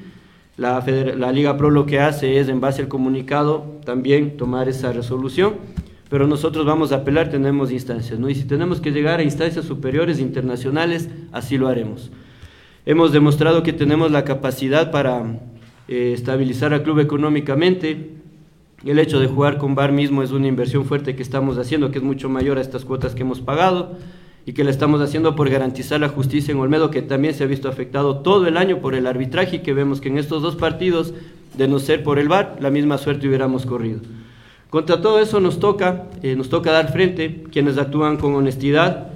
La, la Liga Pro lo que hace es, en base al comunicado, también tomar esa resolución pero nosotros vamos a apelar, tenemos instancias, ¿no? Y si tenemos que llegar a instancias superiores internacionales, así lo haremos. Hemos demostrado que tenemos la capacidad para eh, estabilizar al club económicamente. El hecho de jugar con VAR mismo es una inversión fuerte que estamos haciendo, que es mucho mayor a estas cuotas que hemos pagado y que la estamos haciendo por garantizar la justicia en Olmedo, que también se ha visto afectado todo el año por el arbitraje y que vemos que en estos dos partidos, de no ser por el VAR, la misma suerte hubiéramos corrido. Contra todo eso nos toca, eh, nos toca dar frente, quienes actúan con honestidad,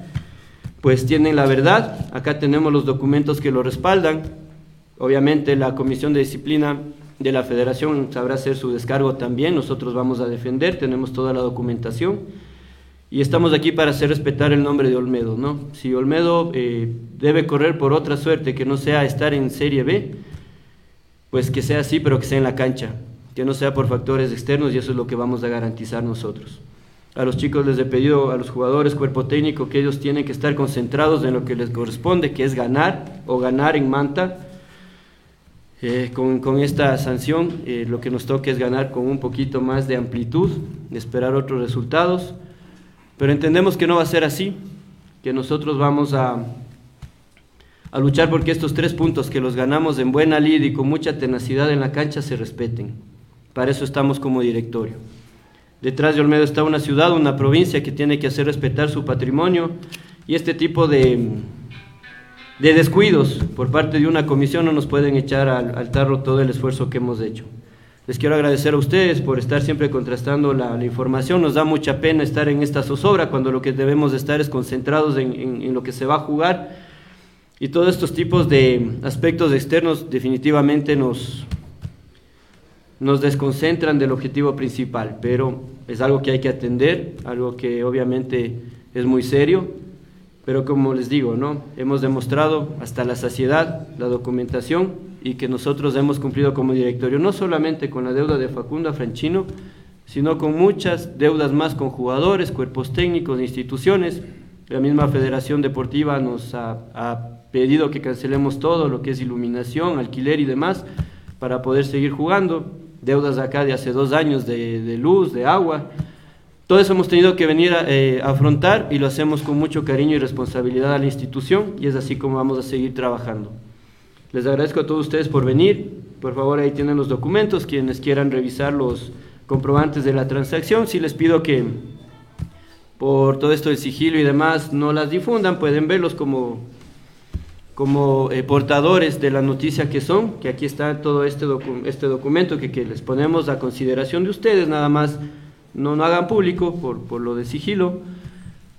pues tienen la verdad, acá tenemos los documentos que lo respaldan, obviamente la Comisión de Disciplina de la Federación sabrá hacer su descargo también, nosotros vamos a defender, tenemos toda la documentación y estamos aquí para hacer respetar el nombre de Olmedo, ¿no? Si Olmedo eh, debe correr por otra suerte que no sea estar en Serie B, pues que sea así, pero que sea en la cancha que no sea por factores externos y eso es lo que vamos a garantizar nosotros. A los chicos les he pedido, a los jugadores, cuerpo técnico, que ellos tienen que estar concentrados en lo que les corresponde, que es ganar o ganar en Manta. Eh, con, esta sanción eh, lo que nos toca es ganar con un poquito más de amplitud, esperar otros resultados, pero entendemos que no va a ser así, que nosotros vamos a, a luchar porque estos tres puntos que los ganamos en buena lid y con mucha tenacidad en la cancha se respeten. Para eso estamos como directorio. Detrás de Olmedo está una ciudad, una provincia que tiene que hacer respetar su patrimonio y este tipo de, de descuidos por parte de una comisión no nos pueden echar al, tarro todo el esfuerzo que hemos hecho. Les quiero agradecer a ustedes por estar siempre contrastando la, información. Nos da mucha pena estar en esta zozobra cuando lo que debemos estar es concentrados en, en lo que se va a jugar Y todos estos tipos de aspectos externos definitivamente nos, nos desconcentran del objetivo principal, pero es algo que hay que atender, algo que obviamente es muy serio, pero como les digo, ¿no? hemos demostrado hasta la saciedad la documentación y que nosotros hemos cumplido como directorio, no solamente con la deuda de Facundo Franchino, sino con muchas deudas más con jugadores, cuerpos técnicos, instituciones. La misma Federación Deportiva nos ha, ha pedido que cancelemos todo lo que es iluminación, alquiler y demás para poder seguir jugando. Deudas acá de hace dos años de, de luz, de agua. Todo eso hemos tenido que venir a eh, afrontar y lo hacemos con mucho cariño y responsabilidad a la institución y es así como vamos a seguir trabajando. Les agradezco a todos ustedes por venir. Por favor, ahí tienen los documentos. Quienes quieran revisar los comprobantes de la transacción, sí les pido que por todo esto del sigilo y demás no las difundan. Pueden verlos como como eh, portadores de la noticia que son, que aquí está todo este, este documento que, les ponemos a consideración de ustedes, nada más no, no hagan público por, por, lo de sigilo,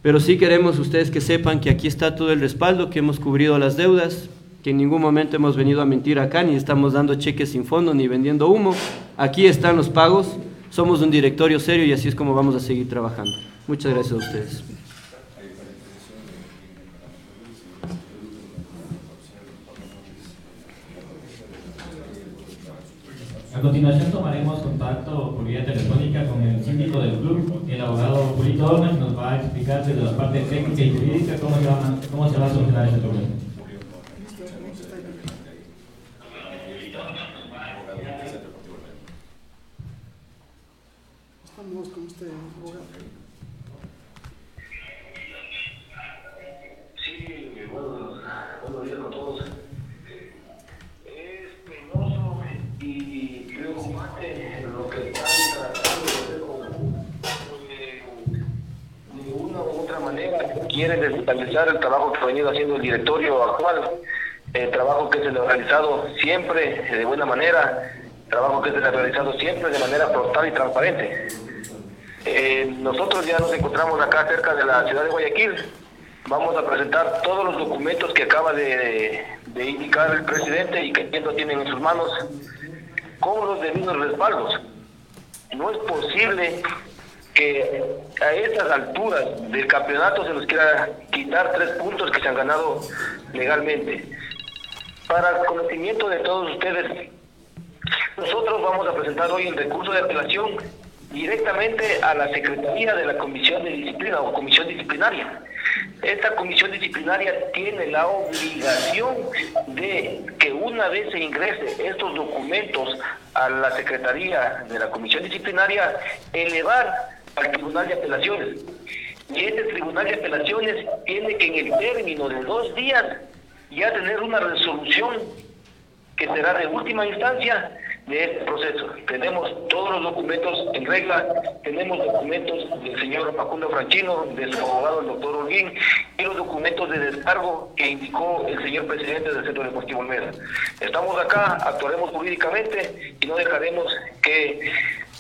pero sí queremos ustedes que sepan que aquí está todo el respaldo, que hemos cubrido las deudas, que en ningún momento hemos venido a mentir acá, ni estamos dando cheques sin fondo, ni vendiendo humo, aquí están los pagos, somos un directorio serio y así es como vamos a seguir trabajando. Muchas gracias a ustedes. A continuación tomaremos contacto por vía telefónica con el síndico del club, el abogado Julito Ormes, nos va a explicar desde la parte técnica y jurídica cómo se va, cómo se va a solucionar este problema. Estamos con usted, abogado. Quieren desestabilizar el trabajo que ha venido haciendo el directorio actual, el trabajo que se le ha realizado siempre de buena manera, trabajo que se le ha realizado siempre de manera frontal y transparente. Eh, nosotros ya nos encontramos acá cerca de la ciudad de Guayaquil. Vamos a presentar todos los documentos que acaba de, de indicar el presidente y que entiendo tienen en sus manos con los debidos respaldos. No es posible que a estas alturas del campeonato se nos quiera quitar tres puntos que se han ganado legalmente. Para conocimiento de todos ustedes, nosotros vamos a presentar hoy el recurso de apelación directamente a la Secretaría de la Comisión de Disciplina o Comisión Disciplinaria. Esta comisión disciplinaria tiene la obligación de que una vez se ingrese estos documentos a la Secretaría de la Comisión Disciplinaria, elevar al Tribunal de Apelaciones. Y este Tribunal de Apelaciones tiene que en el término de dos días ya tener una resolución que será de última instancia de este proceso. Tenemos todos los documentos en regla, tenemos documentos del señor Facundo Franchino, de su abogado el doctor Holguín, y los documentos de descargo que indicó el señor presidente del Centro Deportivo Olmeda. Estamos acá, actuaremos jurídicamente y no dejaremos que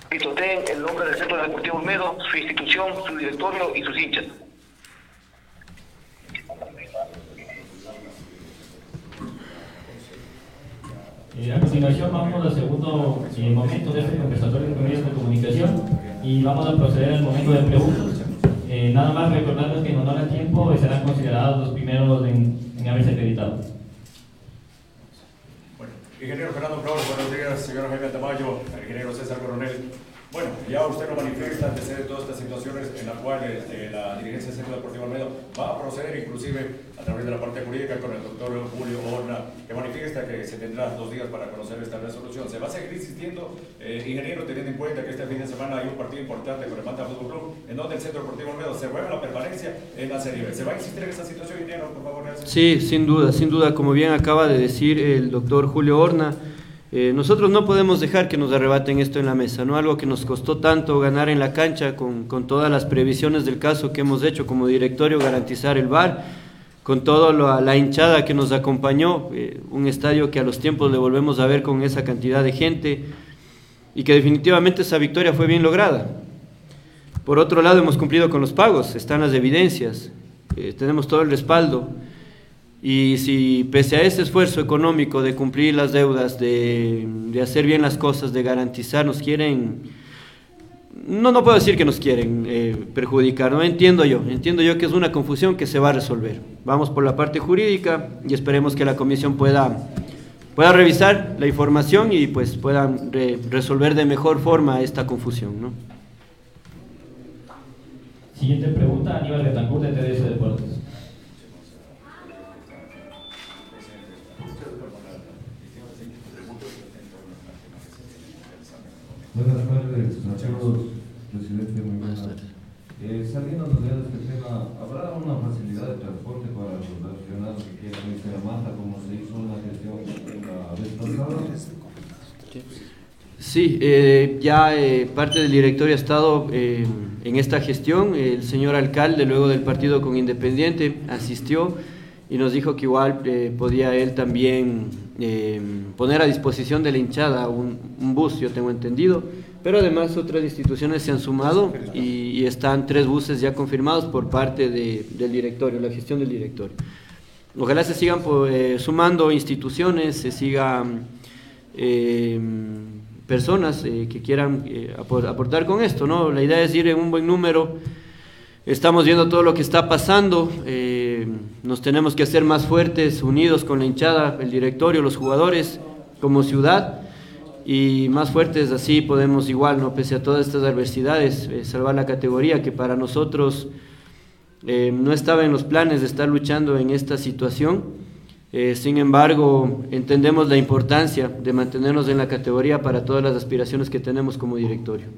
pisoteen el nombre del Centro Deportivo Olmedo, su institución, su directorio y sus hinchas. Eh, a continuación vamos al segundo eh, momento de este conversatorio con medios de comunicación y vamos a proceder al momento de preguntas. Eh, nada más recordarles que en honor al tiempo serán considerados los primeros en haberse acreditado. Ingeniero Fernando Flores, buenos días, señor Jaime Tamayo, ingeniero César Coronel. Bueno, ya usted lo manifiesta desde de todas estas situaciones en las cuales eh, la dirigencia del Centro Deportivo Almedo va a proceder inclusive a través de la parte jurídica con el doctor Julio Horna, que manifiesta que se tendrá dos días para conocer esta resolución. ¿Se va a seguir insistiendo, eh, ingeniero, teniendo en cuenta que este fin de semana hay un partido importante con el Manta Fútbol Club, en donde el Centro Deportivo Almedo se juega la permanencia en la Serie B? ¿Se va a insistir en esta situación, ingeniero, por favor? Gracias. Sí, sin duda, sin duda, como bien acaba de decir el doctor Julio Horna, eh, nosotros no podemos dejar que nos arrebaten esto en la mesa, ¿no? Algo que nos costó tanto ganar en la cancha con, con todas las previsiones del caso que hemos hecho como directorio, garantizar el VAR, con toda la hinchada que nos acompañó, eh, un estadio que a los tiempos le volvemos a ver con esa cantidad de gente y que definitivamente esa victoria fue bien lograda. Por otro lado, hemos cumplido con los pagos, están las evidencias, eh, tenemos todo el respaldo. Y si pese a ese esfuerzo económico de cumplir las deudas, de, de hacer bien las cosas, de garantizar, nos quieren, no, no puedo decir que nos quieren eh, perjudicar, no entiendo yo, entiendo yo que es una confusión que se va a resolver. Vamos por la parte jurídica y esperemos que la comisión pueda, pueda revisar la información y pues puedan re- resolver de mejor forma esta confusión, ¿no? Siguiente pregunta, Aníbal Betancourt de TDS Deportes. Buenas tardes, Santiago, presidente, muy buenas tardes. Eh, saliéndonos de este tema, ¿habrá una facilidad de transporte para los aficionados que quieran irse a Manta, como se hizo una gestión la vez pasada? Sí, eh, ya eh, parte del directorio ha estado eh, en esta gestión. El señor alcalde, luego del partido con Independiente, asistió y nos dijo que igual eh, podía él también eh, poner a disposición de la hinchada un, un bus, yo tengo entendido. Pero además otras instituciones se han sumado y, y están tres buses ya confirmados por parte de- del directorio, la gestión del directorio. Ojalá se sigan pues, eh, sumando instituciones, se sigan eh, personas eh, que quieran eh, apor- aportar con esto, ¿no? La idea es ir en un buen número. Estamos viendo todo lo que está pasando. Eh, nos tenemos que hacer más fuertes, unidos con la hinchada, el directorio, los jugadores, como ciudad. Y más fuertes, así podemos igual, ¿no? Pese a todas estas adversidades, eh, salvar la categoría que para nosotros eh, no estaba en los planes de estar luchando en esta situación. Eh, sin embargo, entendemos la importancia de mantenernos en la categoría para todas las aspiraciones que tenemos como directorio.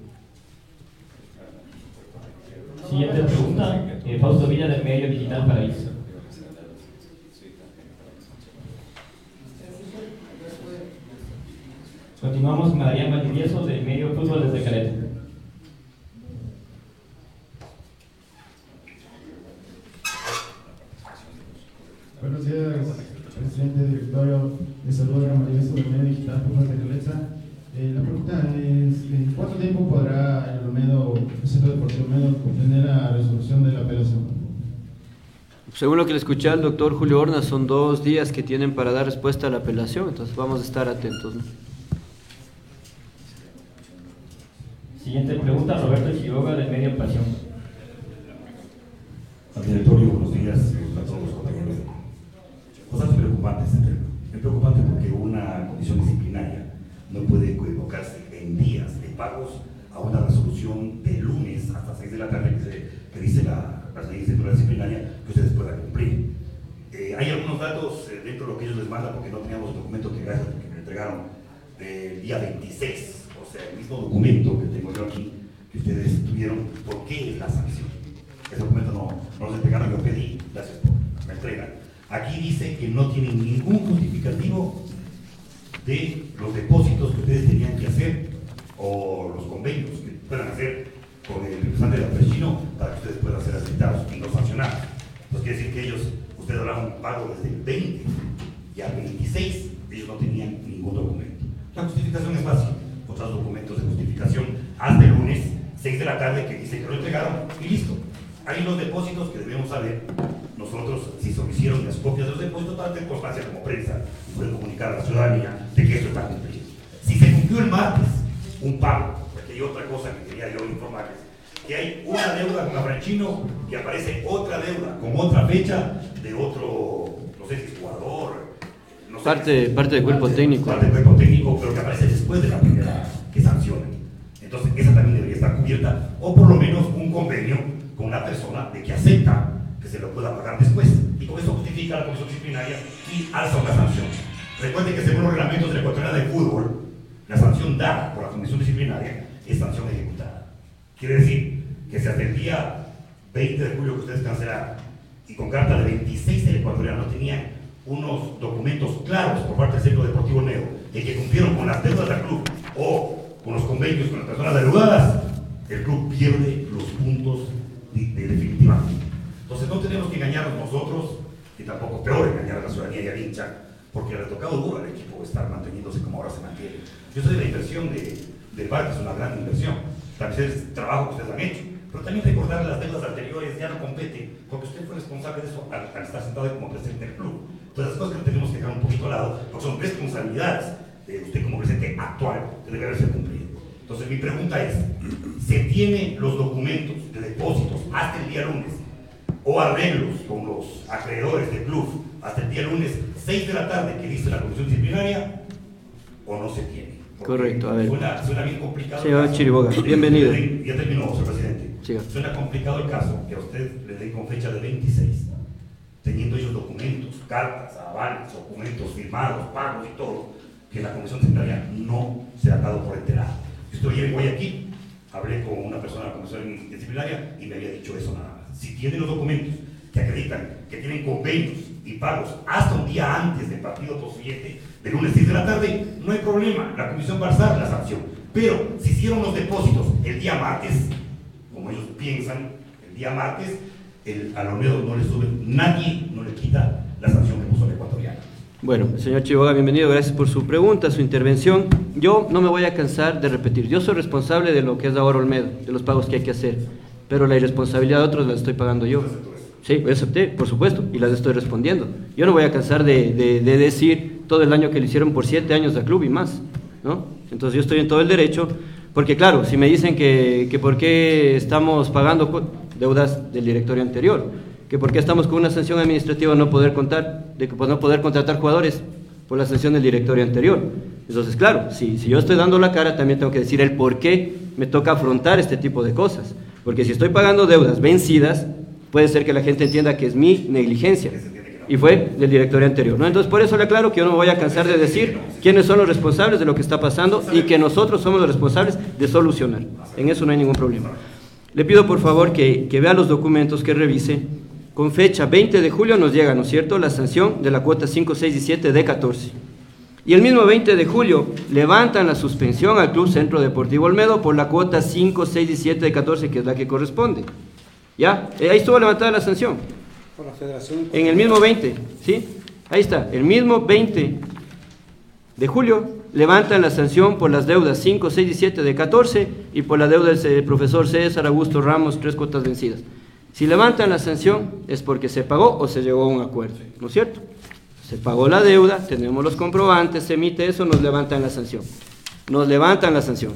Siguiente pregunta, eh, Fausto Villa del medio digital Paraíso. Continuamos con Adrián Valdivieso del medio Fútbol desde Caleta. Buenos días, presidente directorio de salud de Maravilloso del Medio Digital Fútbol de Caleta. Eh, la pregunta es, ¿en cuánto tiempo podrá el Olmedo, el Centro Deportivo Olmedo, obtener la resolución de la apelación? Según lo que le escuché al doctor Julio Horna, son dos días que tienen para dar respuesta a la apelación, entonces vamos a estar atentos. ¿no? Siguiente pregunta, Roberto Chiroga del medio Pasión. Al directorio, buenos días a todos los compañeros. Cosas preocupantes. Es preocupante porque una comisión disciplinaria no puede equivocarse en días de pagos a una resolución de lunes hasta 6 de la tarde que, se- que dice la, la disciplinaria que ustedes puedan cumplir. Eh, hay algunos datos eh, dentro de lo que ellos les mandan porque no teníamos el documento que, me entregaron del día 26, o sea, el mismo documento que tengo yo aquí que ustedes tuvieron. ¿Por qué es la sanción? Ese documento no, no nos entregaron, yo pedí, gracias por la entrega. Aquí dice que no tienen ningún justificativo de los depósitos que ustedes tenían que hacer o los convenios que puedan hacer con el representante de la Prechino para que ustedes puedan ser aceptados y no sancionados. Entonces quiere decir que ellos, ustedes harán un pago desde el 20 y al 26 ellos no tenían ningún documento. La justificación es fácil, otros documentos de justificación hasta el lunes 6 de la tarde que dice que lo entregaron y listo. Hay los depósitos que debemos saber nosotros si se hicieron las copias de los depósitos para tener constancia como prensa y poder comunicar a la ciudadanía de que esto está cumplido. Si se cumplió el martes un pago, porque hay otra cosa que quería yo informarles, que hay una deuda con Afranchino y aparece otra deuda con otra fecha de otro, no sé si es jugador, no sé Parte, parte del cuerpo técnico. parte del cuerpo técnico, pero que aparece después de la primera que sancionan. Entonces, esa también debería estar cubierta, o por lo menos un convenio con una persona de que acepta que se lo pueda pagar después. Y con eso justifica la comisión disciplinaria y alza una sanción. Recuerden que según los reglamentos de la ecuatoriana de fútbol, la sanción dada por la comisión disciplinaria es sanción ejecutada. Quiere decir que si hasta el día 20 de julio que ustedes cancelaron y con carta de 26 del ecuatoriano tenían unos documentos claros por parte del Centro Deportivo Neo de que cumplieron con las deudas del club o con los convenios con las personas deudadas, el club pierde los puntos de, de definitivamente. Entonces no tenemos que engañarnos nosotros y tampoco peor engañar a la ciudadanía y al hincha, porque le ha tocado duro al equipo estar manteniéndose como ahora se mantiene. Yo soy de la inversión de, del bar, que es una gran inversión. También es el trabajo que ustedes han hecho. Pero también recordar las deudas anteriores ya no compete, porque usted fue responsable de eso al, estar sentado como presidente del club. Entonces, las cosas que tenemos que dejar un poquito al lado, porque son responsabilidades de usted como presidente actual que debe haberse cumplido. Entonces, mi pregunta es: ¿se tiene los documentos de depósitos hasta el día lunes o arreglos con los acreedores del club hasta el día lunes, 6 de la tarde, que dice la comisión disciplinaria, o no se tiene? Correcto, a ver. Suena, suena bien complicado. Señor. Chiriboga, bienvenido. Ya terminó, señor presidente. Siga. Suena complicado el caso que a usted le den con fecha de 26, teniendo ellos documentos, cartas, avales, documentos firmados, pagos y todo, que la comisión disciplinaria no se ha dado por enterado. Yo estoy en Guayaquil, hablé con una persona de la comisión disciplinaria y me había dicho eso nada. Si tienen los documentos que acreditan que tienen convenios y pagos hasta un día antes del partido posiblemente, de lunes 6 de la tarde, no hay problema, la comisión va a alzar la sanción. Pero si hicieron los depósitos el día martes, como ellos piensan, el día martes, el, al Olmedo no le sube, nadie no le quita la sanción que puso el ecuatoriano. Bueno, señor Chivoga, bienvenido, gracias por su pregunta, su intervención. Yo no me voy a cansar de repetir, yo soy responsable de lo que es ahora Olmedo, de los pagos que hay que hacer, pero la irresponsabilidad de otros la estoy pagando yo. Sí, acepté, por supuesto, y las estoy respondiendo. Yo no voy a cansar de, de- de decir todo el daño que le hicieron por siete años al club y más, ¿no? Entonces yo estoy en todo el derecho, porque claro, si me dicen que, que por qué estamos pagando deudas del directorio anterior, que por qué estamos con una sanción administrativa no poder contar, de que por no poder contratar jugadores por la sanción del directorio anterior. Entonces, claro, si, si yo estoy dando la cara, también tengo que decir el por qué me toca afrontar este tipo de cosas. Porque si estoy pagando deudas vencidas, puede ser que la gente entienda que es mi negligencia. Y fue del directorio anterior. ¿no? Entonces, por eso le aclaro que yo no me voy a cansar de decir quiénes son los responsables de lo que está pasando y que nosotros somos los responsables de solucionar. En eso no hay ningún problema. Le pido por favor que, que vea los documentos, que revise. Con fecha 20 de julio nos llega, ¿no es cierto?, la sanción de la cuota 5, 6 y 7 de 14. Y el mismo 20 de julio levantan la suspensión al Club Centro Deportivo Olmedo por la cuota 5, 6 y 7 de 14, que es la que corresponde. ¿Ya? Eh, ahí estuvo levantada la sanción. Por la federación. En el mismo 20, ¿sí? Ahí está, el mismo 20 de julio levantan la sanción por las deudas 5, 6 y 7 de 14 y por la deuda del profesor César Augusto Ramos, tres cuotas vencidas. Si levantan la sanción es porque se pagó o se llegó a un acuerdo, ¿no es cierto? Se pagó la deuda, tenemos los comprobantes, se emite eso, nos levantan la sanción. Nos levantan la sanción.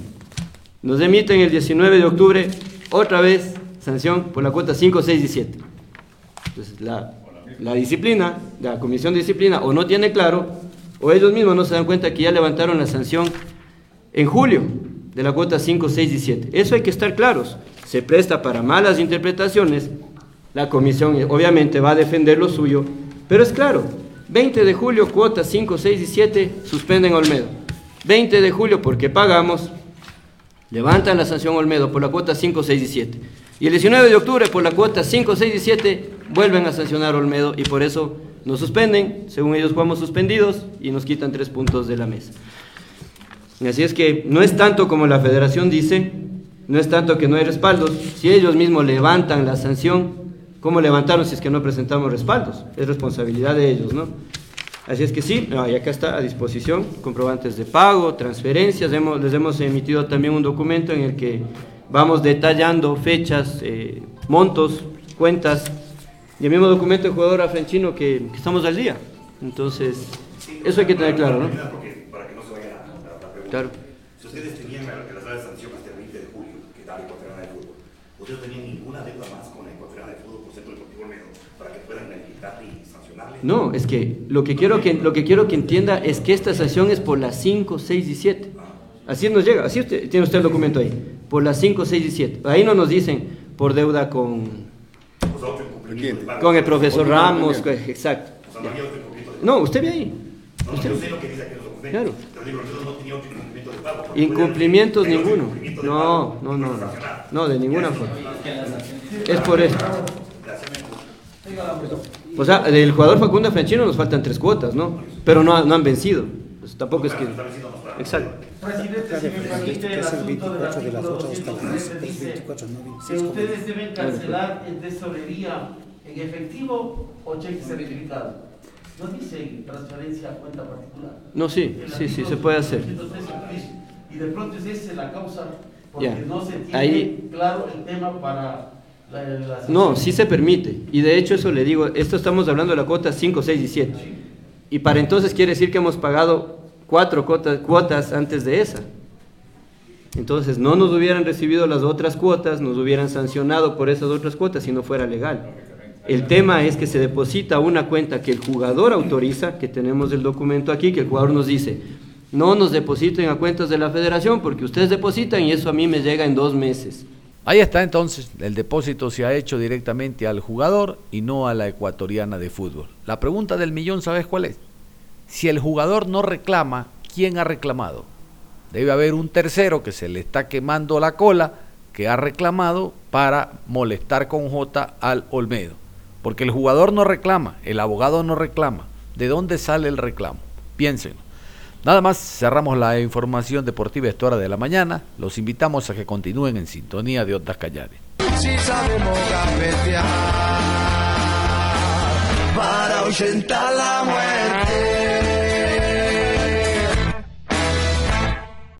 Nos emiten el 19 de octubre otra vez sanción por la cuota 5, 6 y 7. Entonces, la, disciplina, la comisión de disciplina, o no tiene claro, o ellos mismos no se dan cuenta que ya levantaron la sanción en julio de la cuota 5, 6 y 7. Eso hay que estar claros. Se presta para malas interpretaciones. La comisión eh, obviamente va a defender lo suyo, pero es claro, 20 de julio, cuota 5, 6 y 7, suspenden Olmedo. 20 de julio, porque pagamos, levantan la sanción Olmedo por la cuota 5, 6 y 7. Y el 19 de octubre, por la cuota 5, 6 y 7, vuelven a sancionar Olmedo y por eso nos suspenden, según ellos jugamos suspendidos y nos quitan tres puntos de la mesa. Y así es que no es tanto como la federación dice, no es tanto que no hay respaldos, si ellos mismos levantan la sanción, ¿cómo levantaron si es que no presentamos respaldos? Es responsabilidad de ellos, ¿no? Así es que sí, no, y acá está a disposición, comprobantes de pago, transferencias, hemos- les hemos emitido también un documento en el que vamos detallando fechas, eh, montos, cuentas, y el mismo documento de jugador afrenchino que, que estamos al día. Entonces, eso hay que tener claro, ¿no? Porque, para que no se vaya a la, la pregunta. Claro. Si ustedes tenían la, la sala de sanción hasta el 20 de julio, que da la Ecuatoriana de Fútbol, ustedes tenían ninguna deuda más con la Ecuatoriana de Fútbol por Centro Deportivo Olmedo para que puedan quitarle y sancionarle. No, es que lo que quiero que lo que quiero que entienda es que esta sanción es por las 5, 6 y 7. Así nos llega, así usted, tiene usted el documento ahí, por las 5, 6 y 7. Ahí no nos dicen por deuda con con el profesor Ramos, exacto. ya. No, usted ve ahí. Usted- Yo sé lo que dice aquí en los documentos. Claro. Pero digo, Olmedo no tenía otro incumplimiento de pago. porque Incumplimientos ninguno. No, pago, no, no, no. No, de ninguna forma. Es por eso. O sea, del jugador Facundo Franchino nos faltan tres cuotas, ¿no? Pero no, no han vencido. Pues tampoco es que. Exacto. Presidente, si me permite el Es el asunto del 24 de las artículo 8 hasta las 215 11, dice 24, no, que 26, como ustedes deben cancelar el tesorería en efectivo o cheque certificado. No dice transferencia a cuenta particular. No, sí, sí, sí, se puede hacer. 213 dice, Y de pronto es esa la causa Porque Ya. no se tiene Ahí- claro el tema para la, la No, sí se permite. Y de hecho eso le digo, esto estamos hablando de la cuota 5, 6 y 7. Y para entonces quiere decir que hemos pagado cuatro cuotas, cuotas antes de esa. Entonces no nos hubieran recibido las otras cuotas, nos hubieran sancionado por esas otras cuotas si no fuera legal. El tema es que se deposita una cuenta que el jugador autoriza, que tenemos el documento aquí, que el jugador nos dice, no nos depositen a cuentas de la federación porque ustedes depositan y eso a mí me llega en dos meses. Ahí está entonces, el depósito se ha hecho directamente al jugador y no a la ecuatoriana de fútbol. La pregunta del millón, ¿sabes cuál es? Si el jugador no reclama, ¿quién ha reclamado? Debe haber un tercero que se le está quemando la cola, que ha reclamado para molestar con J al Olmedo. Porque el jugador no reclama, el abogado no reclama. ¿De dónde sale el reclamo? Piénsenlo. Nada más, cerramos la información deportiva esta hora de la mañana. Los invitamos a que continúen en sintonía de Ondas Callares.